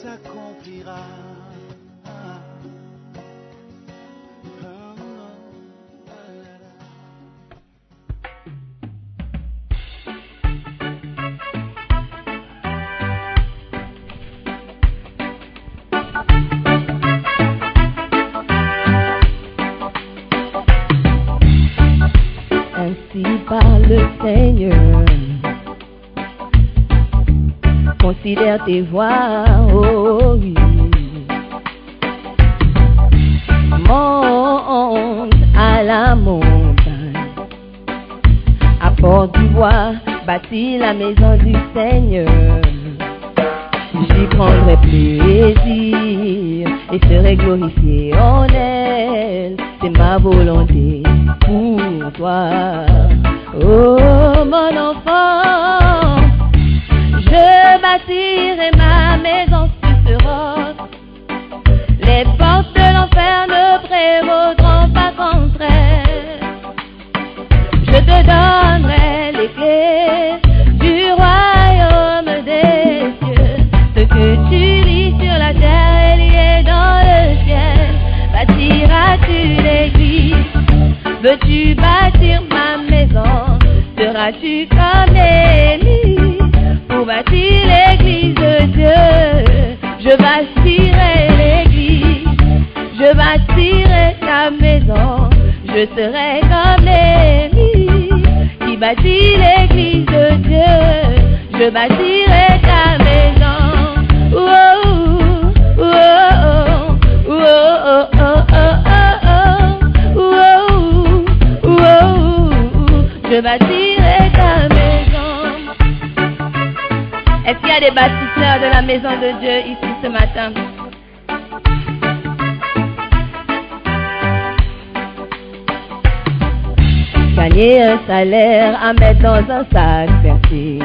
S'accomplira. Voies, oh oui. Monte à la montagne. Apporte du bois, bâtis la maison du Seigneur. J'y prendrai plaisir et serai glorifié en elle. C'est ma volonté pour toi. Oh mon enfant, bâtirai ma maison sur ce roc. Les portes de l'enfer ne prévaudront pas contre elle. Je te donnerai les clés du royaume des cieux. Ce que tu lis sur la terre est lié dans le ciel. Bâtiras-tu l'église? Veux-tu bâtir ma maison? Seras-tu comme Élie? Pour bâtir l'église de Je bâtirai l'église, je bâtirai ta maison. Je serai comme Élie qui bâtit l'église de Dieu. Je bâtirai ta maison. Oh, oh, oh, oh, oh, oh, oh, oh, oh, oh, oh, je bâtirai ta maison. Est-ce qu'il y a des de la maison de Dieu ici ce matin? Gagner un salaire à mettre dans un sac versé.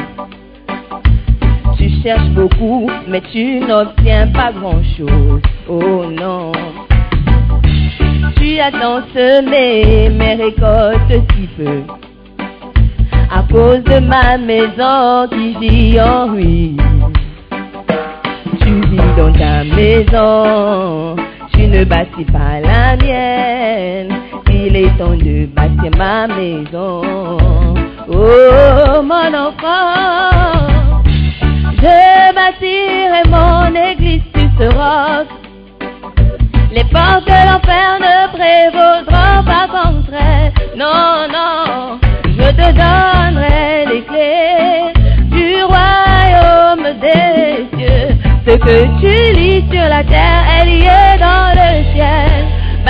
Tu cherches beaucoup, mais tu n'obtiens pas grand-chose. Oh non. Tu as tant semé, mais récoltes si peu. À cause de ma maison qui gît en ruine. Tu dans ta maison, tu ne bâtis pas la mienne. Il est temps de bâtir ma maison. Oh mon enfant, je bâtirai mon église ce roc. Les portes de l'enfer ne prévaudront pas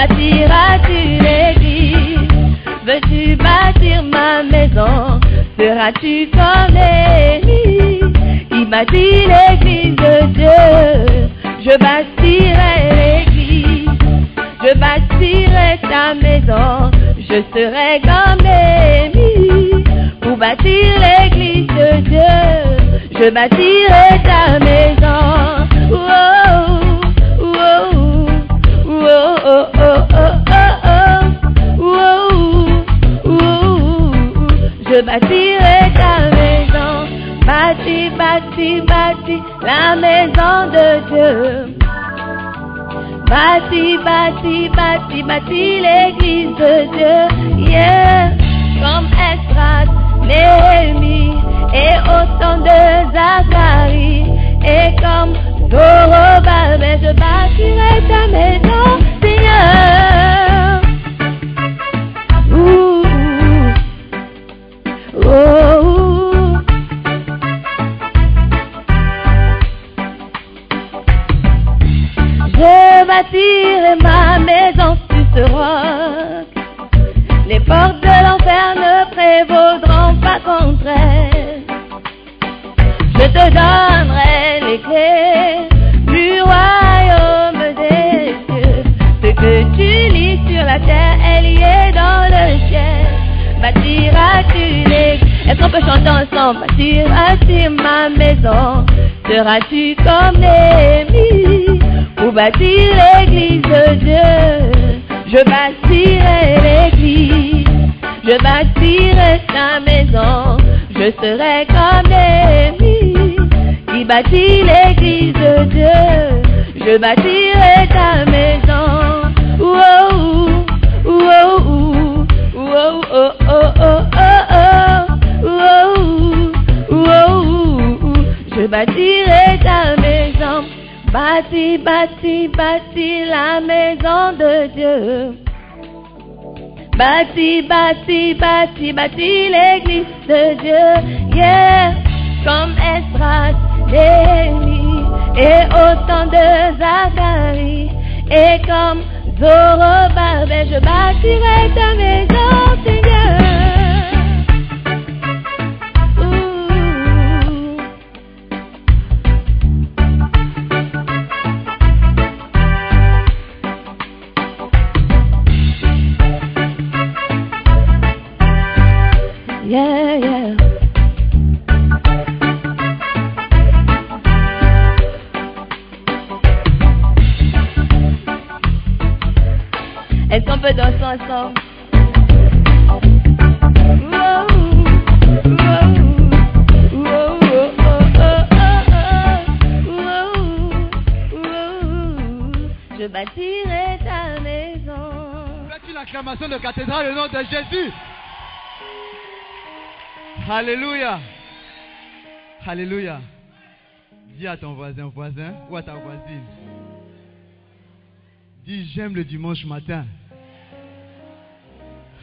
Bâtiras-tu l'église Veux-tu bâtir ma maison? Seras-tu comme Élie? Qui bâtit l'église de Dieu. Je bâtirai l'église. Je bâtirai ta maison, je serai comme Élie. Pour bâtir l'église de Dieu. Je bâtirai bâti, bâti je bâtirai ta maison. Je serai comme Néhémie qui bâtit l'église de Dieu. Je bâtirai ta maison. Wow, wow, wow, oh, oh, oh, oh, oh. Je bâtirai ta maison. Bâti, bâti, bâti la maison de Dieu. Bâti, bâti, bâti, bâti l'église de Dieu. Yeah, comme Esdras, Néhémie et autant de Zacharie. Et comme Zorobabel, je bâtirai ta maison, acclamation de cathédrale au nom de Jésus. Alléluia. Alléluia. Dis à ton voisin, voisin, ou à ta voisine. Dis, j'aime le dimanche matin.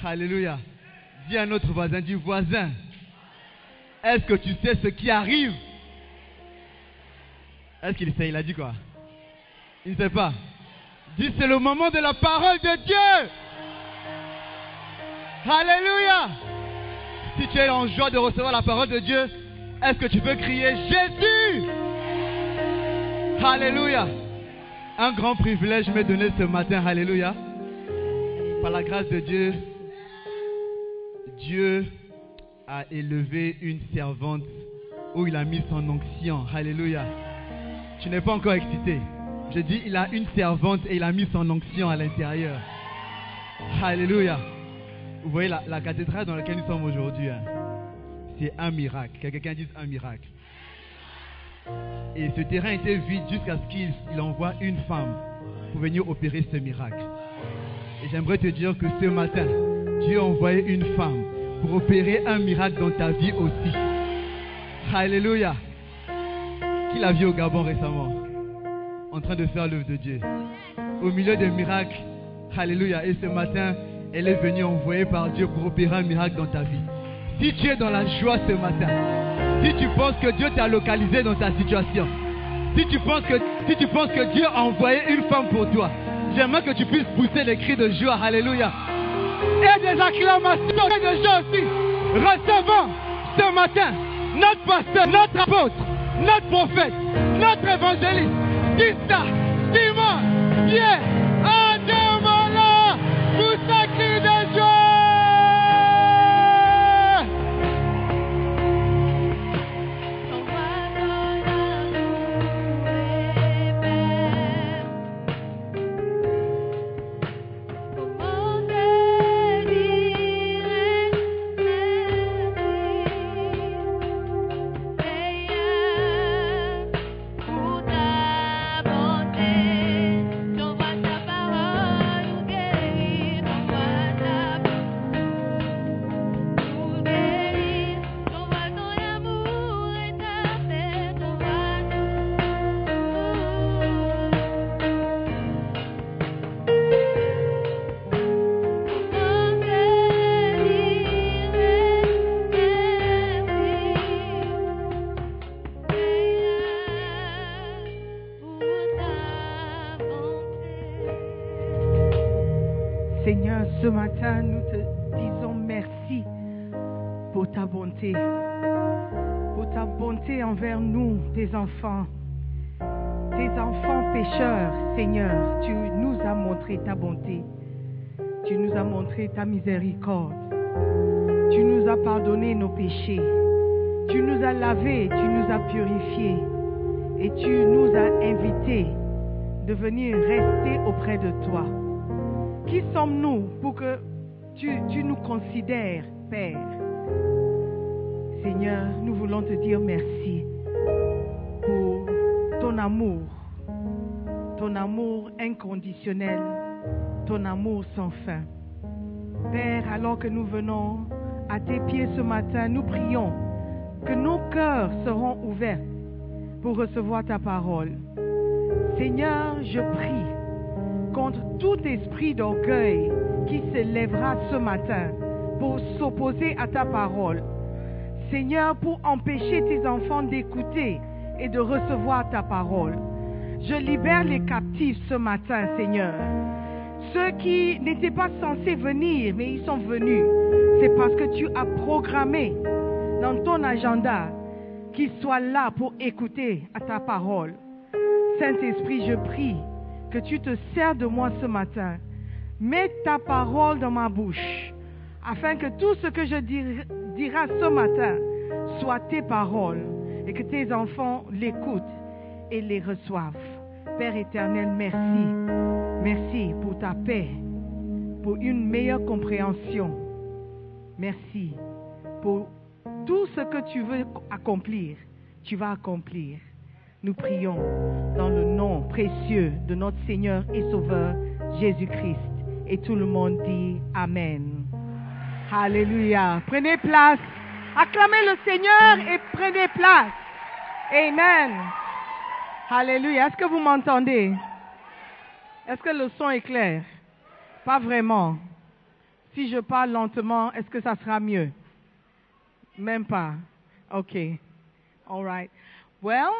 Alléluia. Dis à notre voisin, dis, voisin, est-ce que tu sais ce qui arrive? Est-ce qu'il sait? Il a dit quoi? Il ne sait pas. Dis, c'est le moment de la parole de Dieu. Alléluia. Si tu es en joie de recevoir la parole de Dieu, est-ce que tu peux crier Jésus? Alléluia. Un grand privilège m'est donné ce matin. Alléluia. Par la grâce de Dieu, Dieu a élevé une servante où il a mis son onction. Alléluia. Tu n'es pas encore excité. Je dis, il a une servante et il a mis son onction à l'intérieur. Alléluia. Vous voyez la, cathédrale dans laquelle nous sommes aujourd'hui, hein, c'est un miracle. Que quelqu'un dise un miracle. Et ce terrain était vide jusqu'à ce qu'il il envoie une femme pour venir opérer ce miracle. Et j'aimerais te dire que ce matin, Dieu a envoyé une femme pour opérer un miracle dans ta vie aussi. Alléluia. Qui l'a vu au Gabon récemment? En train de faire l'œuvre de Dieu. Au milieu des miracles. Alléluia. Et ce matin, elle est venue envoyée par Dieu pour opérer un miracle dans ta vie. Si tu es dans la joie ce matin, si tu penses que Dieu t'a localisé dans ta situation, si tu penses que, Dieu a envoyé une femme pour toi, j'aimerais que tu puisses pousser les cris de joie. Alléluia. Et des acclamations de joie aussi. Recevons ce matin notre pasteur, notre apôtre, notre prophète, notre évangéliste. Ça, Simon, enfants, tes enfants pécheurs, Seigneur. Tu nous as montré ta bonté, tu nous as montré ta miséricorde, tu nous as pardonné nos péchés, tu nous as lavés, tu nous as purifiés. Et tu nous as invités de venir rester auprès de toi. Qui sommes-nous pour que tu, nous considères, Père? Seigneur, nous voulons te dire merci amour, ton amour inconditionnel, ton amour sans fin. Père, alors que nous venons à tes pieds ce matin, nous prions que nos cœurs seront ouverts pour recevoir ta parole. Seigneur, je prie contre tout esprit d'orgueil qui se lèvera ce matin pour s'opposer à ta parole. Seigneur, pour empêcher tes enfants d'écouter et de recevoir ta parole. Je libère les captifs ce matin, Seigneur. Ceux qui n'étaient pas censés venir, mais ils sont venus. C'est parce que tu as programmé dans ton agenda qu'ils soient là pour écouter à ta parole. Saint-Esprit, je prie que tu te sers de moi ce matin. Mets ta parole dans ma bouche, afin que tout ce que je dir- dirai ce matin soit tes paroles et que tes enfants l'écoutent et les reçoivent. Père éternel, merci. Merci pour ta paix, pour une meilleure compréhension. Merci pour tout ce que tu veux accomplir. Tu vas accomplir. Nous prions dans le nom précieux de notre Seigneur et Sauveur Jésus-Christ. Et tout le monde dit Amen. Alléluia. Prenez place. Acclamez le Seigneur et prenez place. Amen. Alléluia. Est-ce que vous m'entendez? Est-ce que le son est clair? Pas vraiment. Si je parle lentement, est-ce que ça sera mieux? Même pas. OK. All right. Well,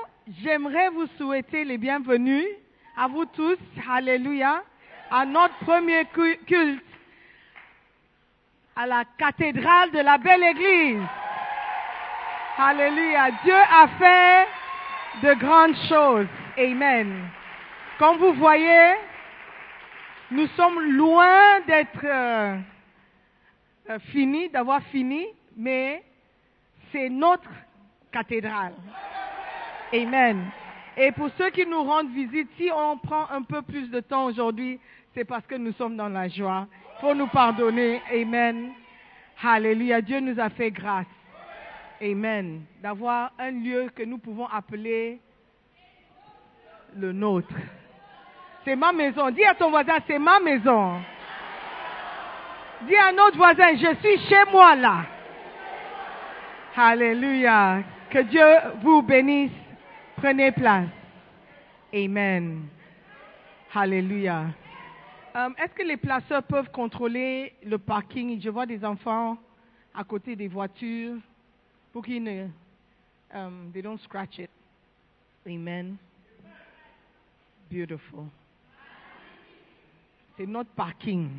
j'aimerais vous souhaiter les bienvenus à vous tous. Alléluia. À notre premier cu- culte à la cathédrale de la belle église. Alléluia. Dieu a fait de grandes choses. Amen. Comme vous voyez, nous sommes loin d'être euh, euh, finis, d'avoir fini, mais c'est notre cathédrale. Amen. Et pour ceux qui nous rendent visite, si on prend un peu plus de temps aujourd'hui, c'est parce que nous sommes dans la joie. Faut nous pardonner. Amen. Alléluia. Dieu nous a fait grâce. Amen. D'avoir un lieu que nous pouvons appeler le nôtre. C'est ma maison. Dis à ton voisin, c'est ma maison. Dis à notre voisin, je suis chez moi là. Alléluia. Que Dieu vous bénisse. Prenez place. Amen. Alléluia. Euh, Est-ce que les placeurs peuvent contrôler le parking? Je vois des enfants à côté des voitures pour qu'ils ne um, they don't scratch it. Amen. Beautiful. C'est notre parking.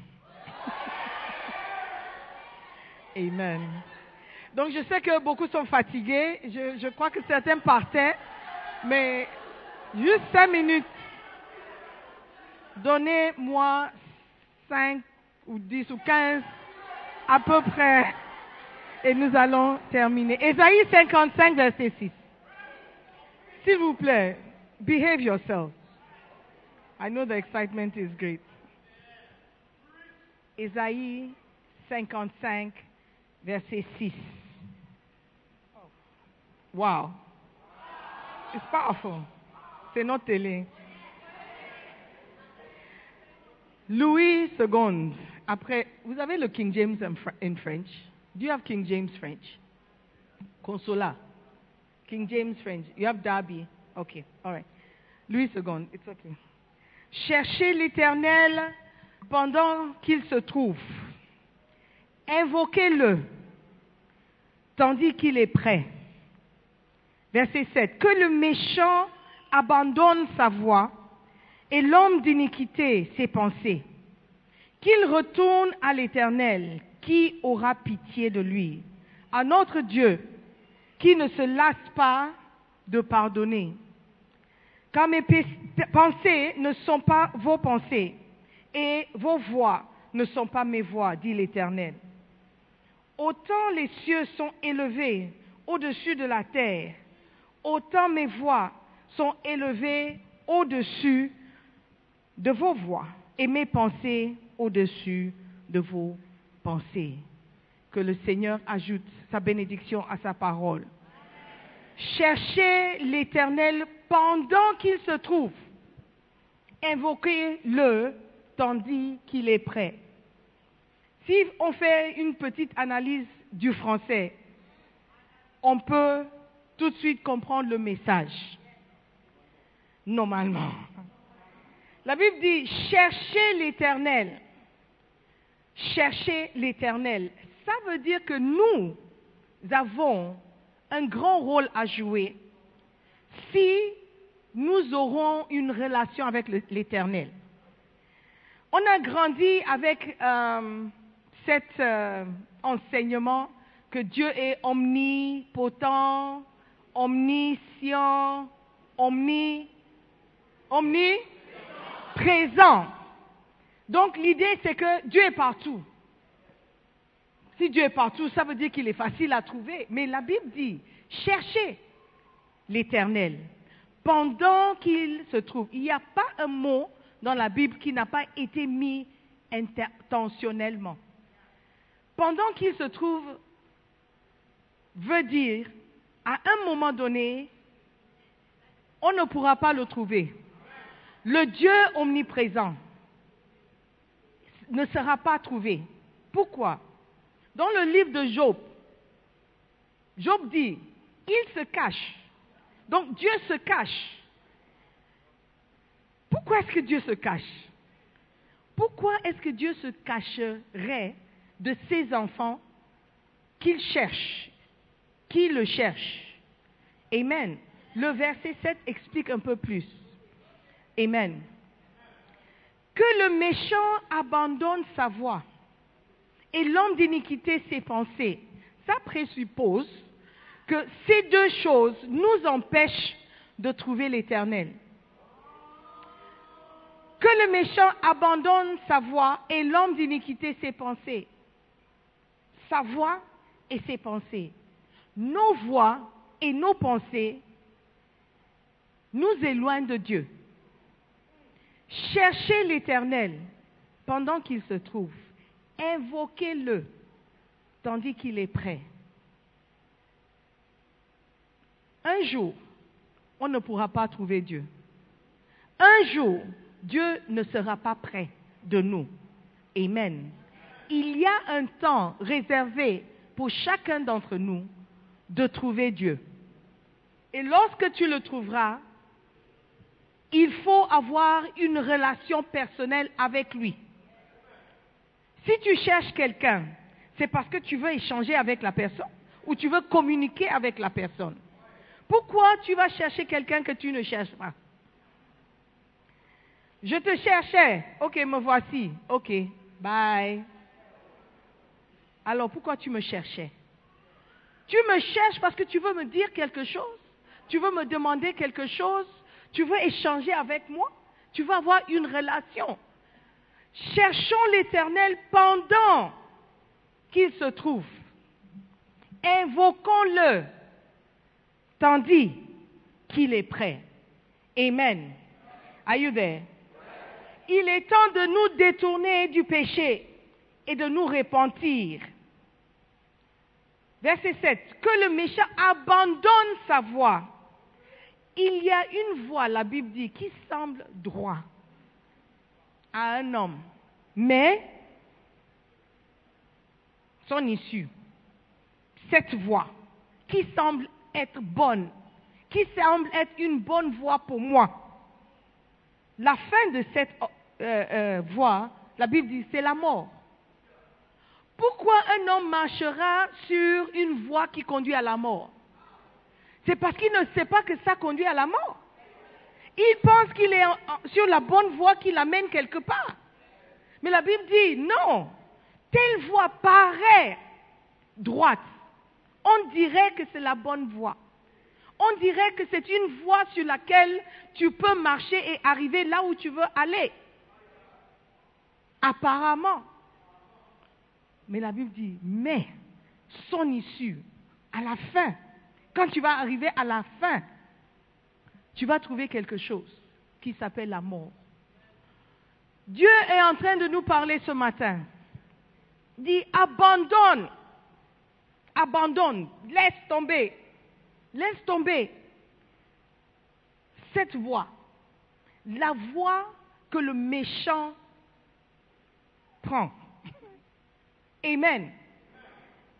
Amen. Donc je sais que beaucoup sont fatigués. Je, je crois que certains partaient. Mais juste cinq minutes. Donnez-moi cinq ou dix ou quinze à peu près. Et nous allons terminer. Ésaïe 55, verset 6. S'il vous plaît, behave yourself. I know the excitement is great. Ésaïe 55, verset 6. Wow. It's powerful. C'est notre télé. Louis II. Après, vous avez le King James in, Fr- in French? Do you have King James French? Consola. King James French. You have Darby. Okay. All right. Louis II. It's okay. Cherchez l'Éternel pendant qu'il se trouve. Invoquez-le tandis qu'il est prêt. Verset 7. Que le méchant abandonne sa voie et l'homme d'iniquité ses pensées. Qu'il retourne à l'Éternel, qui aura pitié de lui, à notre Dieu, qui ne se lasse pas de pardonner. Car mes pe- pensées ne sont pas vos pensées, et vos voix ne sont pas mes voix, dit l'Éternel. Autant les cieux sont élevés au-dessus de la terre, autant mes voix sont élevées au-dessus de vos voix et mes pensées au-dessus de vos pensées. Que le Seigneur ajoute sa bénédiction à sa parole. Cherchez l'Éternel pendant qu'il se trouve. Invoquez-le tandis qu'il est prêt. Si on fait une petite analyse du français, on peut tout de suite comprendre le message. Normalement. La Bible dit, cherchez l'Éternel. Cherchez l'Éternel. Ça veut dire que nous avons un grand rôle à jouer si nous aurons une relation avec l'Éternel. On a grandi avec euh, cet euh, enseignement que Dieu est omnipotent, omniscient, omni, omniprésent. Donc l'idée c'est que Dieu est partout. Si Dieu est partout, ça veut dire qu'il est facile à trouver. Mais la Bible dit, cherchez l'Éternel pendant qu'il se trouve. Il n'y a pas un mot dans la Bible qui n'a pas été mis intentionnellement. Pendant qu'il se trouve veut dire, à un moment donné, on ne pourra pas le trouver. Le Dieu omniprésent ne sera pas trouvé. Pourquoi? Dans le livre de Job, Job dit, il se cache. Donc Dieu se cache. Pourquoi est-ce que Dieu se cache? Pourquoi est-ce que Dieu se cacherait de ses enfants qu'il cherche, qui le cherchent Amen. Le verset 7 explique un peu plus. Amen. Que le méchant abandonne sa voie et l'homme d'iniquité ses pensées. Ça présuppose que ces deux choses nous empêchent de trouver l'éternel. Que le méchant abandonne sa voie et l'homme d'iniquité ses pensées. Sa voix et ses pensées. Nos voix et nos pensées nous éloignent de Dieu. Cherchez l'Éternel pendant qu'il se trouve. Invoquez-le tandis qu'il est prêt. Un jour, on ne pourra pas trouver Dieu. Un jour, Dieu ne sera pas près de nous. Amen. Il y a un temps réservé pour chacun d'entre nous de trouver Dieu. Et lorsque tu le trouveras, il faut avoir une relation personnelle avec lui. Si tu cherches quelqu'un, c'est parce que tu veux échanger avec la personne ou tu veux communiquer avec la personne. Pourquoi tu vas chercher quelqu'un que tu ne cherches pas? Je te cherchais. Ok, me voici. Ok, bye. Alors pourquoi tu me cherchais? Tu me cherches parce que tu veux me dire quelque chose? Tu veux me demander quelque chose? Tu veux échanger avec moi? Tu veux avoir une relation? Cherchons l'Éternel pendant qu'il se trouve. Invoquons-le tandis qu'il est prêt. Amen. Are? Il est temps de nous détourner du péché et de nous repentir. Verset 7. Que le méchant abandonne sa voie. Il y a une voie, la Bible dit, qui semble droit à un homme, mais son issue, cette voie qui semble être bonne, qui semble être une bonne voie pour moi. La fin de cette euh, euh, voie, la Bible dit, c'est la mort. Pourquoi un homme marchera sur une voie qui conduit à la mort? C'est parce qu'il ne sait pas que ça conduit à la mort. Il pense qu'il est sur la bonne voie qui l'amène quelque part. Mais la Bible dit non. Telle voie paraît droite. On dirait que c'est la bonne voie. On dirait que c'est une voie sur laquelle tu peux marcher et arriver là où tu veux aller. Apparemment. Mais la Bible dit, mais son issue, à la fin, quand tu vas arriver à la fin, tu vas trouver quelque chose qui s'appelle la mort. Dieu est en train de nous parler ce matin. Dit, abandonne, abandonne, laisse tomber, laisse tomber cette voie, la voie que le méchant prend. Amen.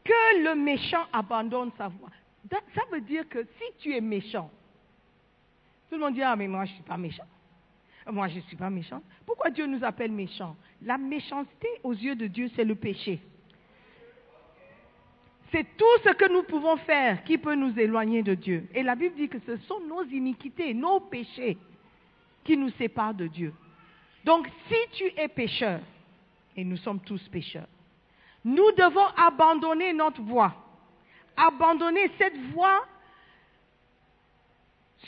Que le méchant abandonne sa voie. Ça veut dire que si tu es méchant, tout le monde dit, ah mais moi je ne suis pas méchant. Moi je ne suis pas méchant. Pourquoi Dieu nous appelle méchants? La méchanceté aux yeux de Dieu, c'est le péché. C'est tout ce que nous pouvons faire qui peut nous éloigner de Dieu. Et la Bible dit que ce sont nos iniquités, nos péchés qui nous séparent de Dieu. Donc si tu es pécheur, et nous sommes tous pécheurs, nous devons abandonner notre voie, abandonner cette voie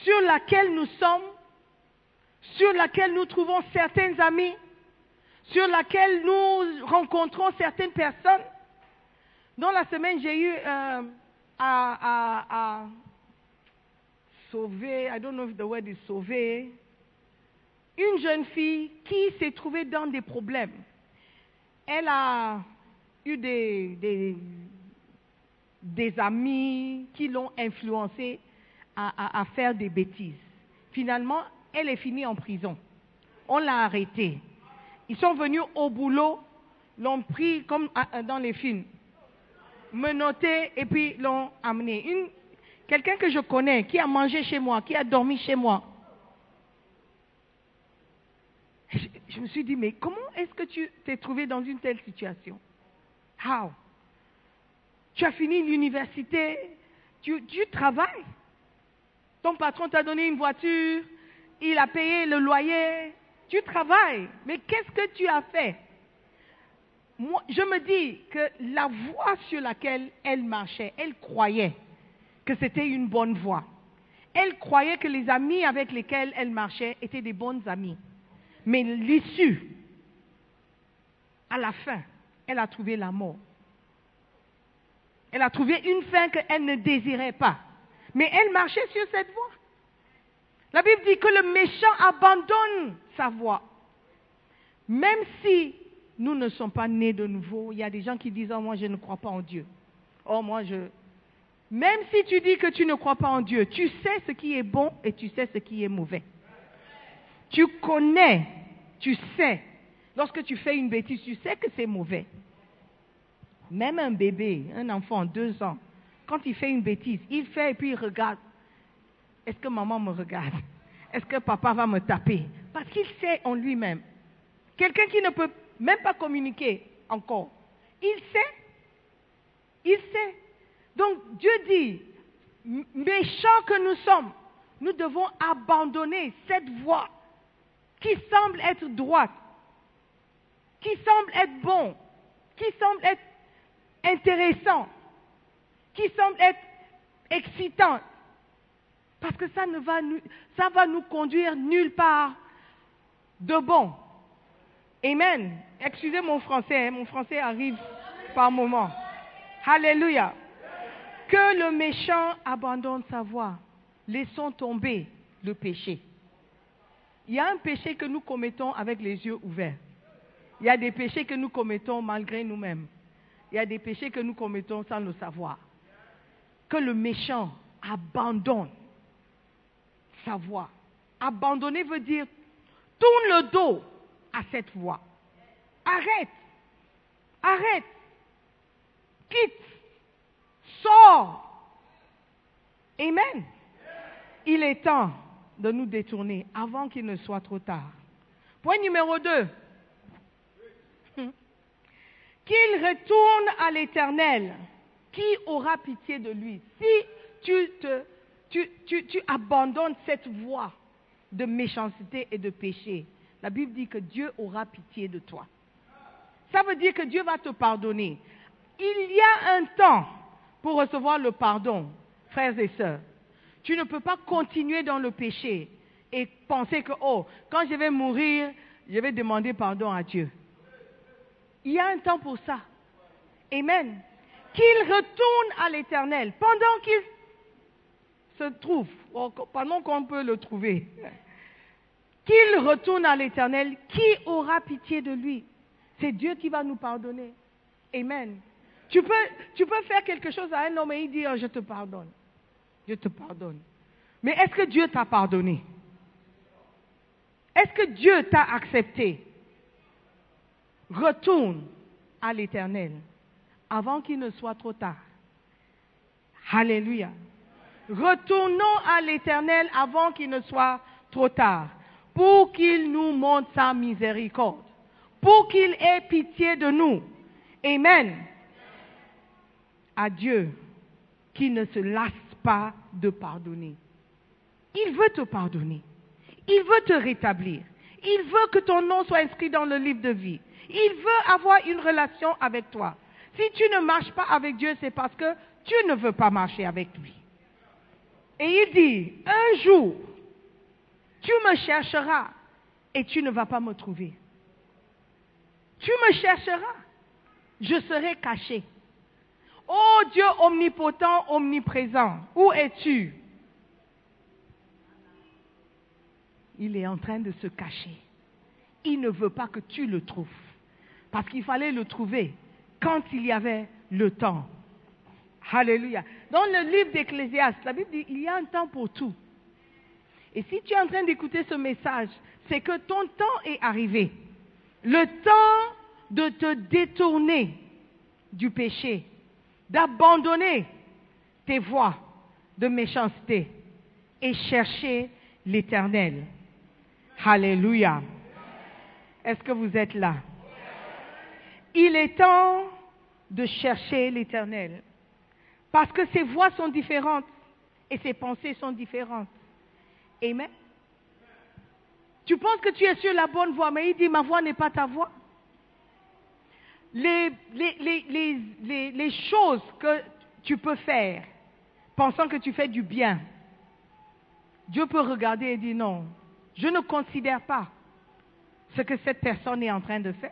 sur laquelle nous sommes, sur laquelle nous trouvons certains amis, sur laquelle nous rencontrons certaines personnes. Dans la semaine, j'ai eu euh, à, à, sauver, I don't know if the word is sauver, une jeune fille qui s'est trouvée dans des problèmes. Elle a eu des, des amis qui l'ont influencée à, faire des bêtises. Finalement, elle est finie en prison. On l'a arrêtée. Ils sont venus au boulot, l'ont pris comme dans les films, menotté et puis l'ont amené. quelqu'un que je connais, qui a mangé chez moi, qui a dormi chez moi. Je, je me suis dit, mais comment est-ce que tu t'es trouvé dans une telle situation? How? Tu as fini l'université, tu, travailles. Ton patron t'a donné une voiture, il a payé le loyer, tu travailles. Mais qu'est-ce que tu as fait? Moi, Je me dis que la voie sur laquelle elle marchait, elle croyait que c'était une bonne voie. Elle croyait que les amis avec lesquels elle marchait étaient des bonnes amis. Mais l'issue, à la fin, elle a trouvé la mort. Elle a trouvé une fin qu'elle ne désirait pas. Mais elle marchait sur cette voie. La Bible dit que le méchant abandonne sa voie. Même si nous ne sommes pas nés de nouveau, il y a des gens qui disent Oh, moi, je ne crois pas en Dieu. Oh, moi, je. Même si tu dis que tu ne crois pas en Dieu, tu sais ce qui est bon et tu sais ce qui est mauvais. Tu connais, tu sais. Lorsque tu fais une bêtise, tu sais que c'est mauvais. Même un bébé, un enfant, deux ans, quand il fait une bêtise, il fait et puis il regarde. Est-ce que maman me regarde? Est-ce que papa va me taper? Parce qu'il sait en lui-même. Quelqu'un qui ne peut même pas communiquer encore, il sait. Il sait. Donc Dieu dit, méchants que nous sommes, nous devons abandonner cette voie qui semble être droite, qui semble être bon, qui semble être intéressant, qui semble être excitant, parce que ça, ne va, nous, ça va nous conduire nulle part de bon. Amen. Excusez mon français, hein, mon français arrive par moment. Alléluia. Que le méchant abandonne sa voie. Laissons tomber le péché. Il y a un péché que nous commettons avec les yeux ouverts. Il y a des péchés que nous commettons malgré nous-mêmes. Il y a des péchés que nous commettons sans le savoir. Que le méchant abandonne sa voie. Abandonner veut dire tourne le dos à cette voie. Arrête. Arrête. Quitte. Sors. Amen. Il est temps de nous détourner avant qu'il ne soit trop tard. Point numéro 2 qu'il retourne à l'Éternel, qui aura pitié de lui? Si tu, abandonnes cette voie de méchanceté et de péché, la Bible dit que Dieu aura pitié de toi. ça veut dire que Dieu va te pardonner. Il y a un temps pour recevoir le pardon, frères et sœurs. Tu ne peux pas continuer dans le péché et penser que, oh, quand je vais mourir, je vais demander pardon à Dieu. Il y a un temps pour ça. Amen. Qu'il retourne à l'éternel pendant qu'il se trouve, pendant qu'on peut le trouver. Qu'il retourne à l'éternel, qui aura pitié de lui? C'est Dieu qui va nous pardonner. Amen. Tu peux, faire quelque chose à un homme et il dit, oh, je te pardonne. Je te pardonne. Mais est-ce que Dieu t'a pardonné? Est-ce que Dieu t'a accepté? Retourne à l'éternel avant qu'il ne soit trop tard. Alléluia. Retournons à l'éternel avant qu'il ne soit trop tard, pour qu'il nous montre sa miséricorde, pour qu'il ait pitié de nous. Amen. À Dieu qui ne se lasse pas de pardonner. Il veut te pardonner. Il veut te rétablir. Il veut que ton nom soit inscrit dans le livre de vie. Il veut avoir une relation avec toi. Si tu ne marches pas avec Dieu, c'est parce que tu ne veux pas marcher avec lui. Et il dit, un jour, tu me chercheras et tu ne vas pas me trouver. Tu me chercheras, je serai caché. Oh Dieu omnipotent, omniprésent, où es-tu? Il est en train de se cacher. Il ne veut pas que tu le trouves. Parce qu'il fallait le trouver quand il y avait le temps. Alléluia. Dans le livre d'Ecclésiaste, la Bible dit il y a un temps pour tout. Et si tu es en train d'écouter ce message, c'est que ton temps est arrivé. Le temps de te détourner du péché, d'abandonner tes voies de méchanceté et chercher l'éternel. Alléluia. Est-ce que vous êtes là? Il est temps de chercher l'éternel. Parce que ses voix sont différentes et ses pensées sont différentes. Amen. Tu penses que tu es sur la bonne voie, mais il dit ma voix n'est pas ta voix. Les, choses que tu peux faire, pensant que tu fais du bien, Dieu peut regarder et dire non, je ne considère pas ce que cette personne est en train de faire.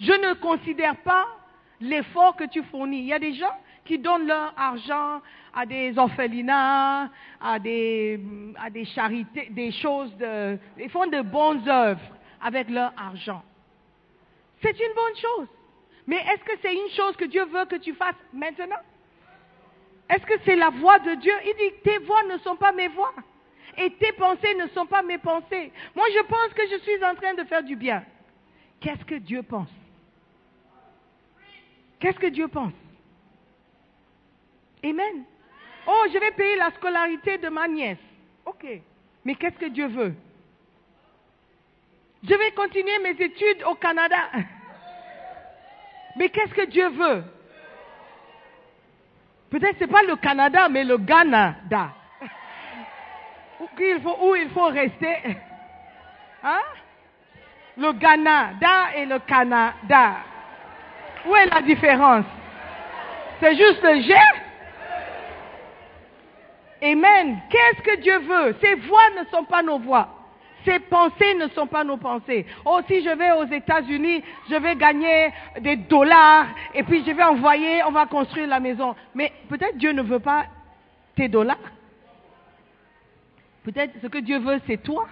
Je ne considère pas l'effort que tu fournis. Il y a des gens qui donnent leur argent à des orphelinats, à des, à des charités, des choses de, ils font de bonnes œuvres avec leur argent. C'est une bonne chose. Mais est-ce que c'est une chose que Dieu veut que tu fasses maintenant? Est-ce que c'est la voix de Dieu? Il dit, tes voix ne sont pas mes voix. Et tes pensées ne sont pas mes pensées. Moi, je pense que je suis en train de faire du bien. Qu'est-ce que Dieu pense? Qu'est-ce que Dieu pense? Amen. Oh, je vais payer la scolarité de ma nièce. Ok. Mais qu'est-ce que Dieu veut? Je vais continuer mes études au Canada. Mais qu'est-ce que Dieu veut? Peut-être ce n'est pas le Canada, mais le Canada. Où il faut, où il faut rester. Hein? Le Canada et le Canada. Où est la différence? C'est juste le G Amen. Qu'est-ce que Dieu veut? Ses voix ne sont pas nos voix. Ses pensées ne sont pas nos pensées. Oh, si je vais aux États-Unis, je vais gagner des dollars et puis je vais envoyer, on va construire la maison. Mais peut-être Dieu ne veut pas tes dollars. Peut-être ce que Dieu veut, c'est toi,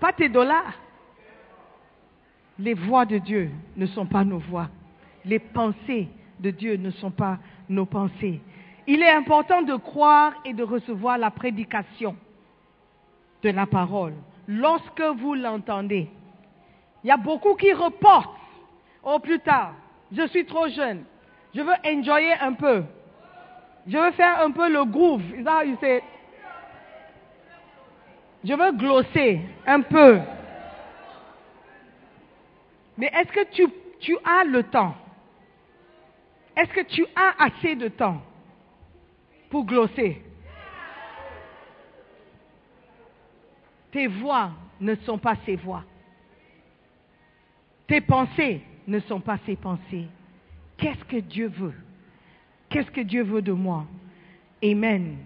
pas tes dollars. Les voix de Dieu ne sont pas nos voix. Les pensées de Dieu ne sont pas nos pensées. Il est important de croire et de recevoir la prédication de la parole lorsque vous l'entendez. Il y a beaucoup qui reportent au plus tard. Je suis trop jeune. Je veux enjoyer un peu. Je veux faire un peu le groove. Je veux glosser un peu. Mais est-ce que tu, tu as le temps Est-ce que tu as assez de temps pour glosser? Tes voix ne sont pas ses voix. Tes pensées ne sont pas ses pensées. Qu'est-ce que Dieu veut? Qu'est-ce que Dieu veut de moi? Amen.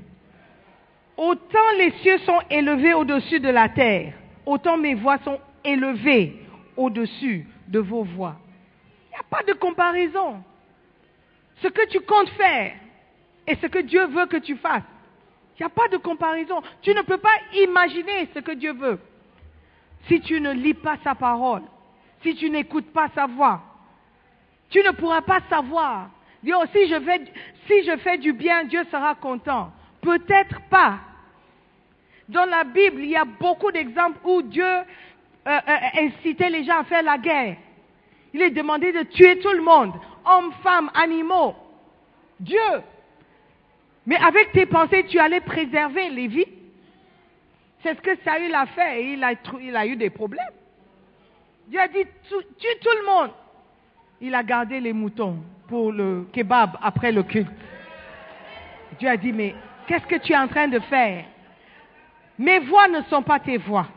Autant les cieux sont élevés au-dessus de la terre, autant mes voix sont élevées au-dessus de vos voix. Il n'y a pas de comparaison. Ce que tu comptes faire et ce que Dieu veut que tu fasses, il n'y a pas de comparaison. Tu ne peux pas imaginer ce que Dieu veut si tu ne lis pas sa parole, si tu n'écoutes pas sa voix. Tu ne pourras pas savoir. Oh, si, je fais, du bien, Dieu sera content. Peut-être pas. Dans la Bible, il y a beaucoup d'exemples où Dieu euh, euh, incitait les gens à faire la guerre. Il est demandé de tuer tout le monde, hommes, femmes, animaux. Dieu. Mais avec tes pensées, tu allais préserver les vies. C'est ce que Saül a fait et il a, il a eu des problèmes. Dieu a dit, tue tout le monde. Il a gardé les moutons pour le kebab après le culte. Dieu a dit, mais qu'est-ce que tu es en train de faire? Mes voix ne sont pas tes voix.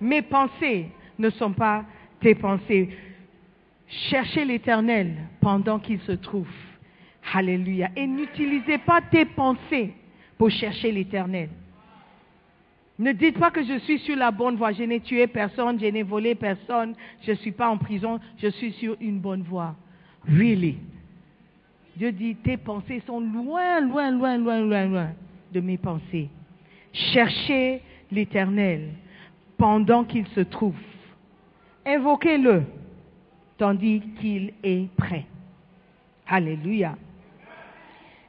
Mes pensées ne sont pas tes pensées. Cherchez l'éternel pendant qu'il se trouve. Alléluia. Et n'utilisez pas tes pensées pour chercher l'éternel. Ne dites pas que je suis sur la bonne voie. Je n'ai tué personne, je n'ai volé personne, je ne suis pas en prison, je suis sur une bonne voie. Really? Dieu dit, tes pensées sont loin, loin, loin, loin, loin, loin de mes pensées. Cherchez l'Éternel pendant qu'il se trouve. Invoquez-le tandis qu'il est prêt. Alléluia.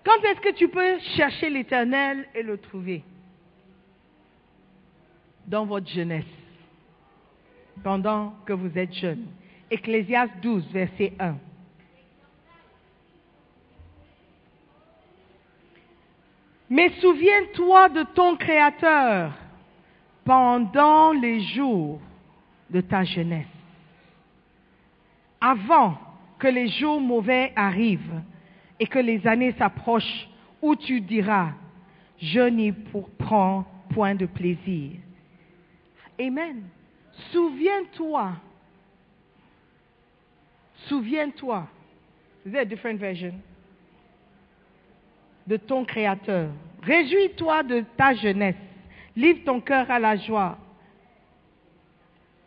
Quand est-ce que tu peux chercher l'Éternel et le trouver? Dans votre jeunesse, pendant que vous êtes jeune. Ecclésiaste 12, verset 1. Mais souviens-toi de ton Créateur pendant les jours de ta jeunesse, avant que les jours mauvais arrivent et que les années s'approchent où tu diras, je n'y prends point de plaisir. Amen. Souviens-toi. Souviens-toi. Is there a different version? de ton Créateur. Réjouis-toi de ta jeunesse. Livre ton cœur à la joie.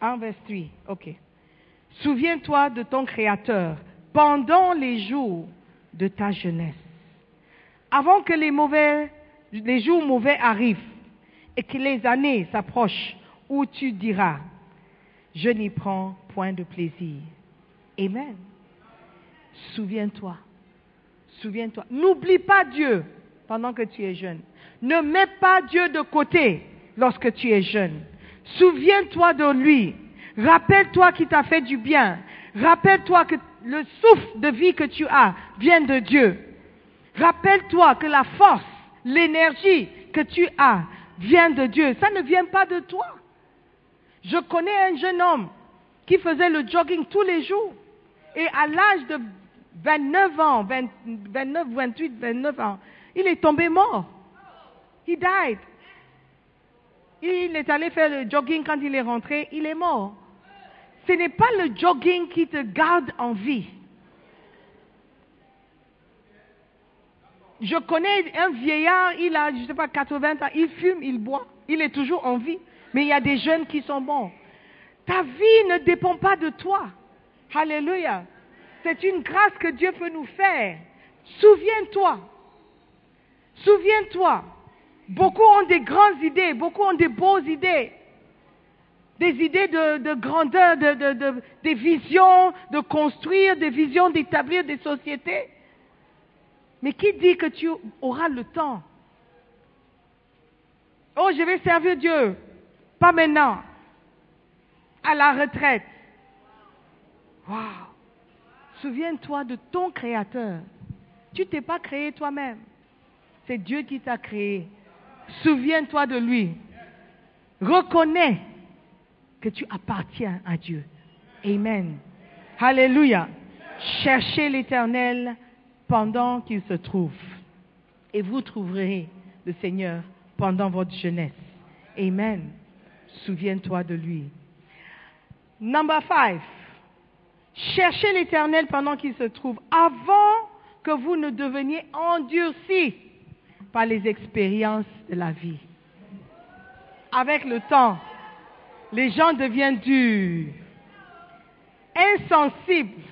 Un ok. Souviens-toi de ton Créateur pendant les jours de ta jeunesse. Avant que les mauvais, les jours mauvais arrivent et que les années s'approchent où tu diras, je n'y prends point de plaisir. Amen. Souviens-toi. Souviens-toi. N'oublie pas Dieu pendant que tu es jeune. Ne mets pas Dieu de côté lorsque tu es jeune. Souviens-toi de lui. Rappelle-toi qu'il t'a fait du bien. Rappelle-toi que le souffle de vie que tu as vient de Dieu. Rappelle-toi que la force, l'énergie que tu as vient de Dieu. Ça ne vient pas de toi. Je connais un jeune homme qui faisait le jogging tous les jours. Et à l'âge de 29 ans, 29, 28, 29 ans, il est tombé mort. He died. Il est allé faire le jogging quand il est rentré, il est mort. Ce n'est pas le jogging qui te garde en vie. Je connais un vieillard, il a, je ne sais pas, 80 ans, il fume, il boit, il est toujours en vie. Mais il y a des jeunes qui sont bons. Ta vie ne dépend pas de toi. Alléluia. C'est une grâce que Dieu peut nous faire. Souviens-toi. Souviens-toi. Beaucoup ont des grandes idées, beaucoup ont des beaux idées. Des idées de, grandeur, de, des visions de construire, des visions d'établir des sociétés. Mais qui dit que tu auras le temps? Oh, je vais servir Dieu. Pas maintenant. À la retraite. Waouh souviens-toi de ton Créateur. Tu t'es pas créé toi-même. C'est Dieu qui t'a créé. Souviens-toi de lui. Reconnais que tu appartiens à Dieu. Amen. Alléluia. Cherchez l'Éternel pendant qu'il se trouve. Et vous trouverez le Seigneur pendant votre jeunesse. Amen. Souviens-toi de lui. Number five. Cherchez l'Éternel pendant qu'il se trouve, avant que vous ne deveniez endurcis par les expériences de la vie. Avec le temps, les gens deviennent durs, insensibles.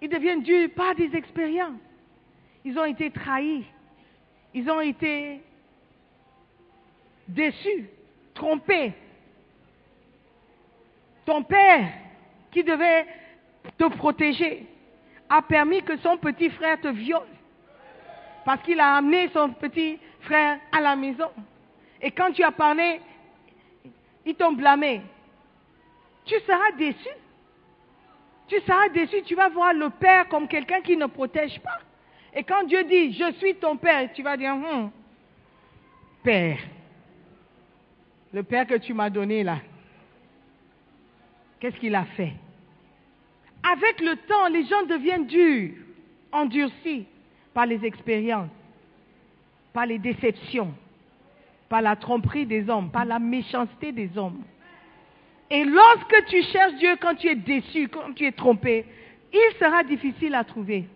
Ils deviennent durs par des expériences. Ils ont été trahis. Ils ont été déçus, trompés. Ton père, qui devait te protéger, a permis que son petit frère te viole. Parce qu'il a amené son petit frère à la maison. Et quand tu as parlé, ils t'ont blâmé. Tu seras déçu. Tu seras déçu. Tu vas voir le père comme quelqu'un qui ne protège pas. Et quand Dieu dit, je suis ton père, tu vas dire, hum, père, le père que tu m'as donné là, qu'est-ce qu'il a fait? Avec le temps, les gens deviennent durs, endurcis par les expériences, par les déceptions, par la tromperie des hommes, par la méchanceté des hommes. Et lorsque tu cherches Dieu quand tu es déçu, quand tu es trompé, il sera difficile à trouver.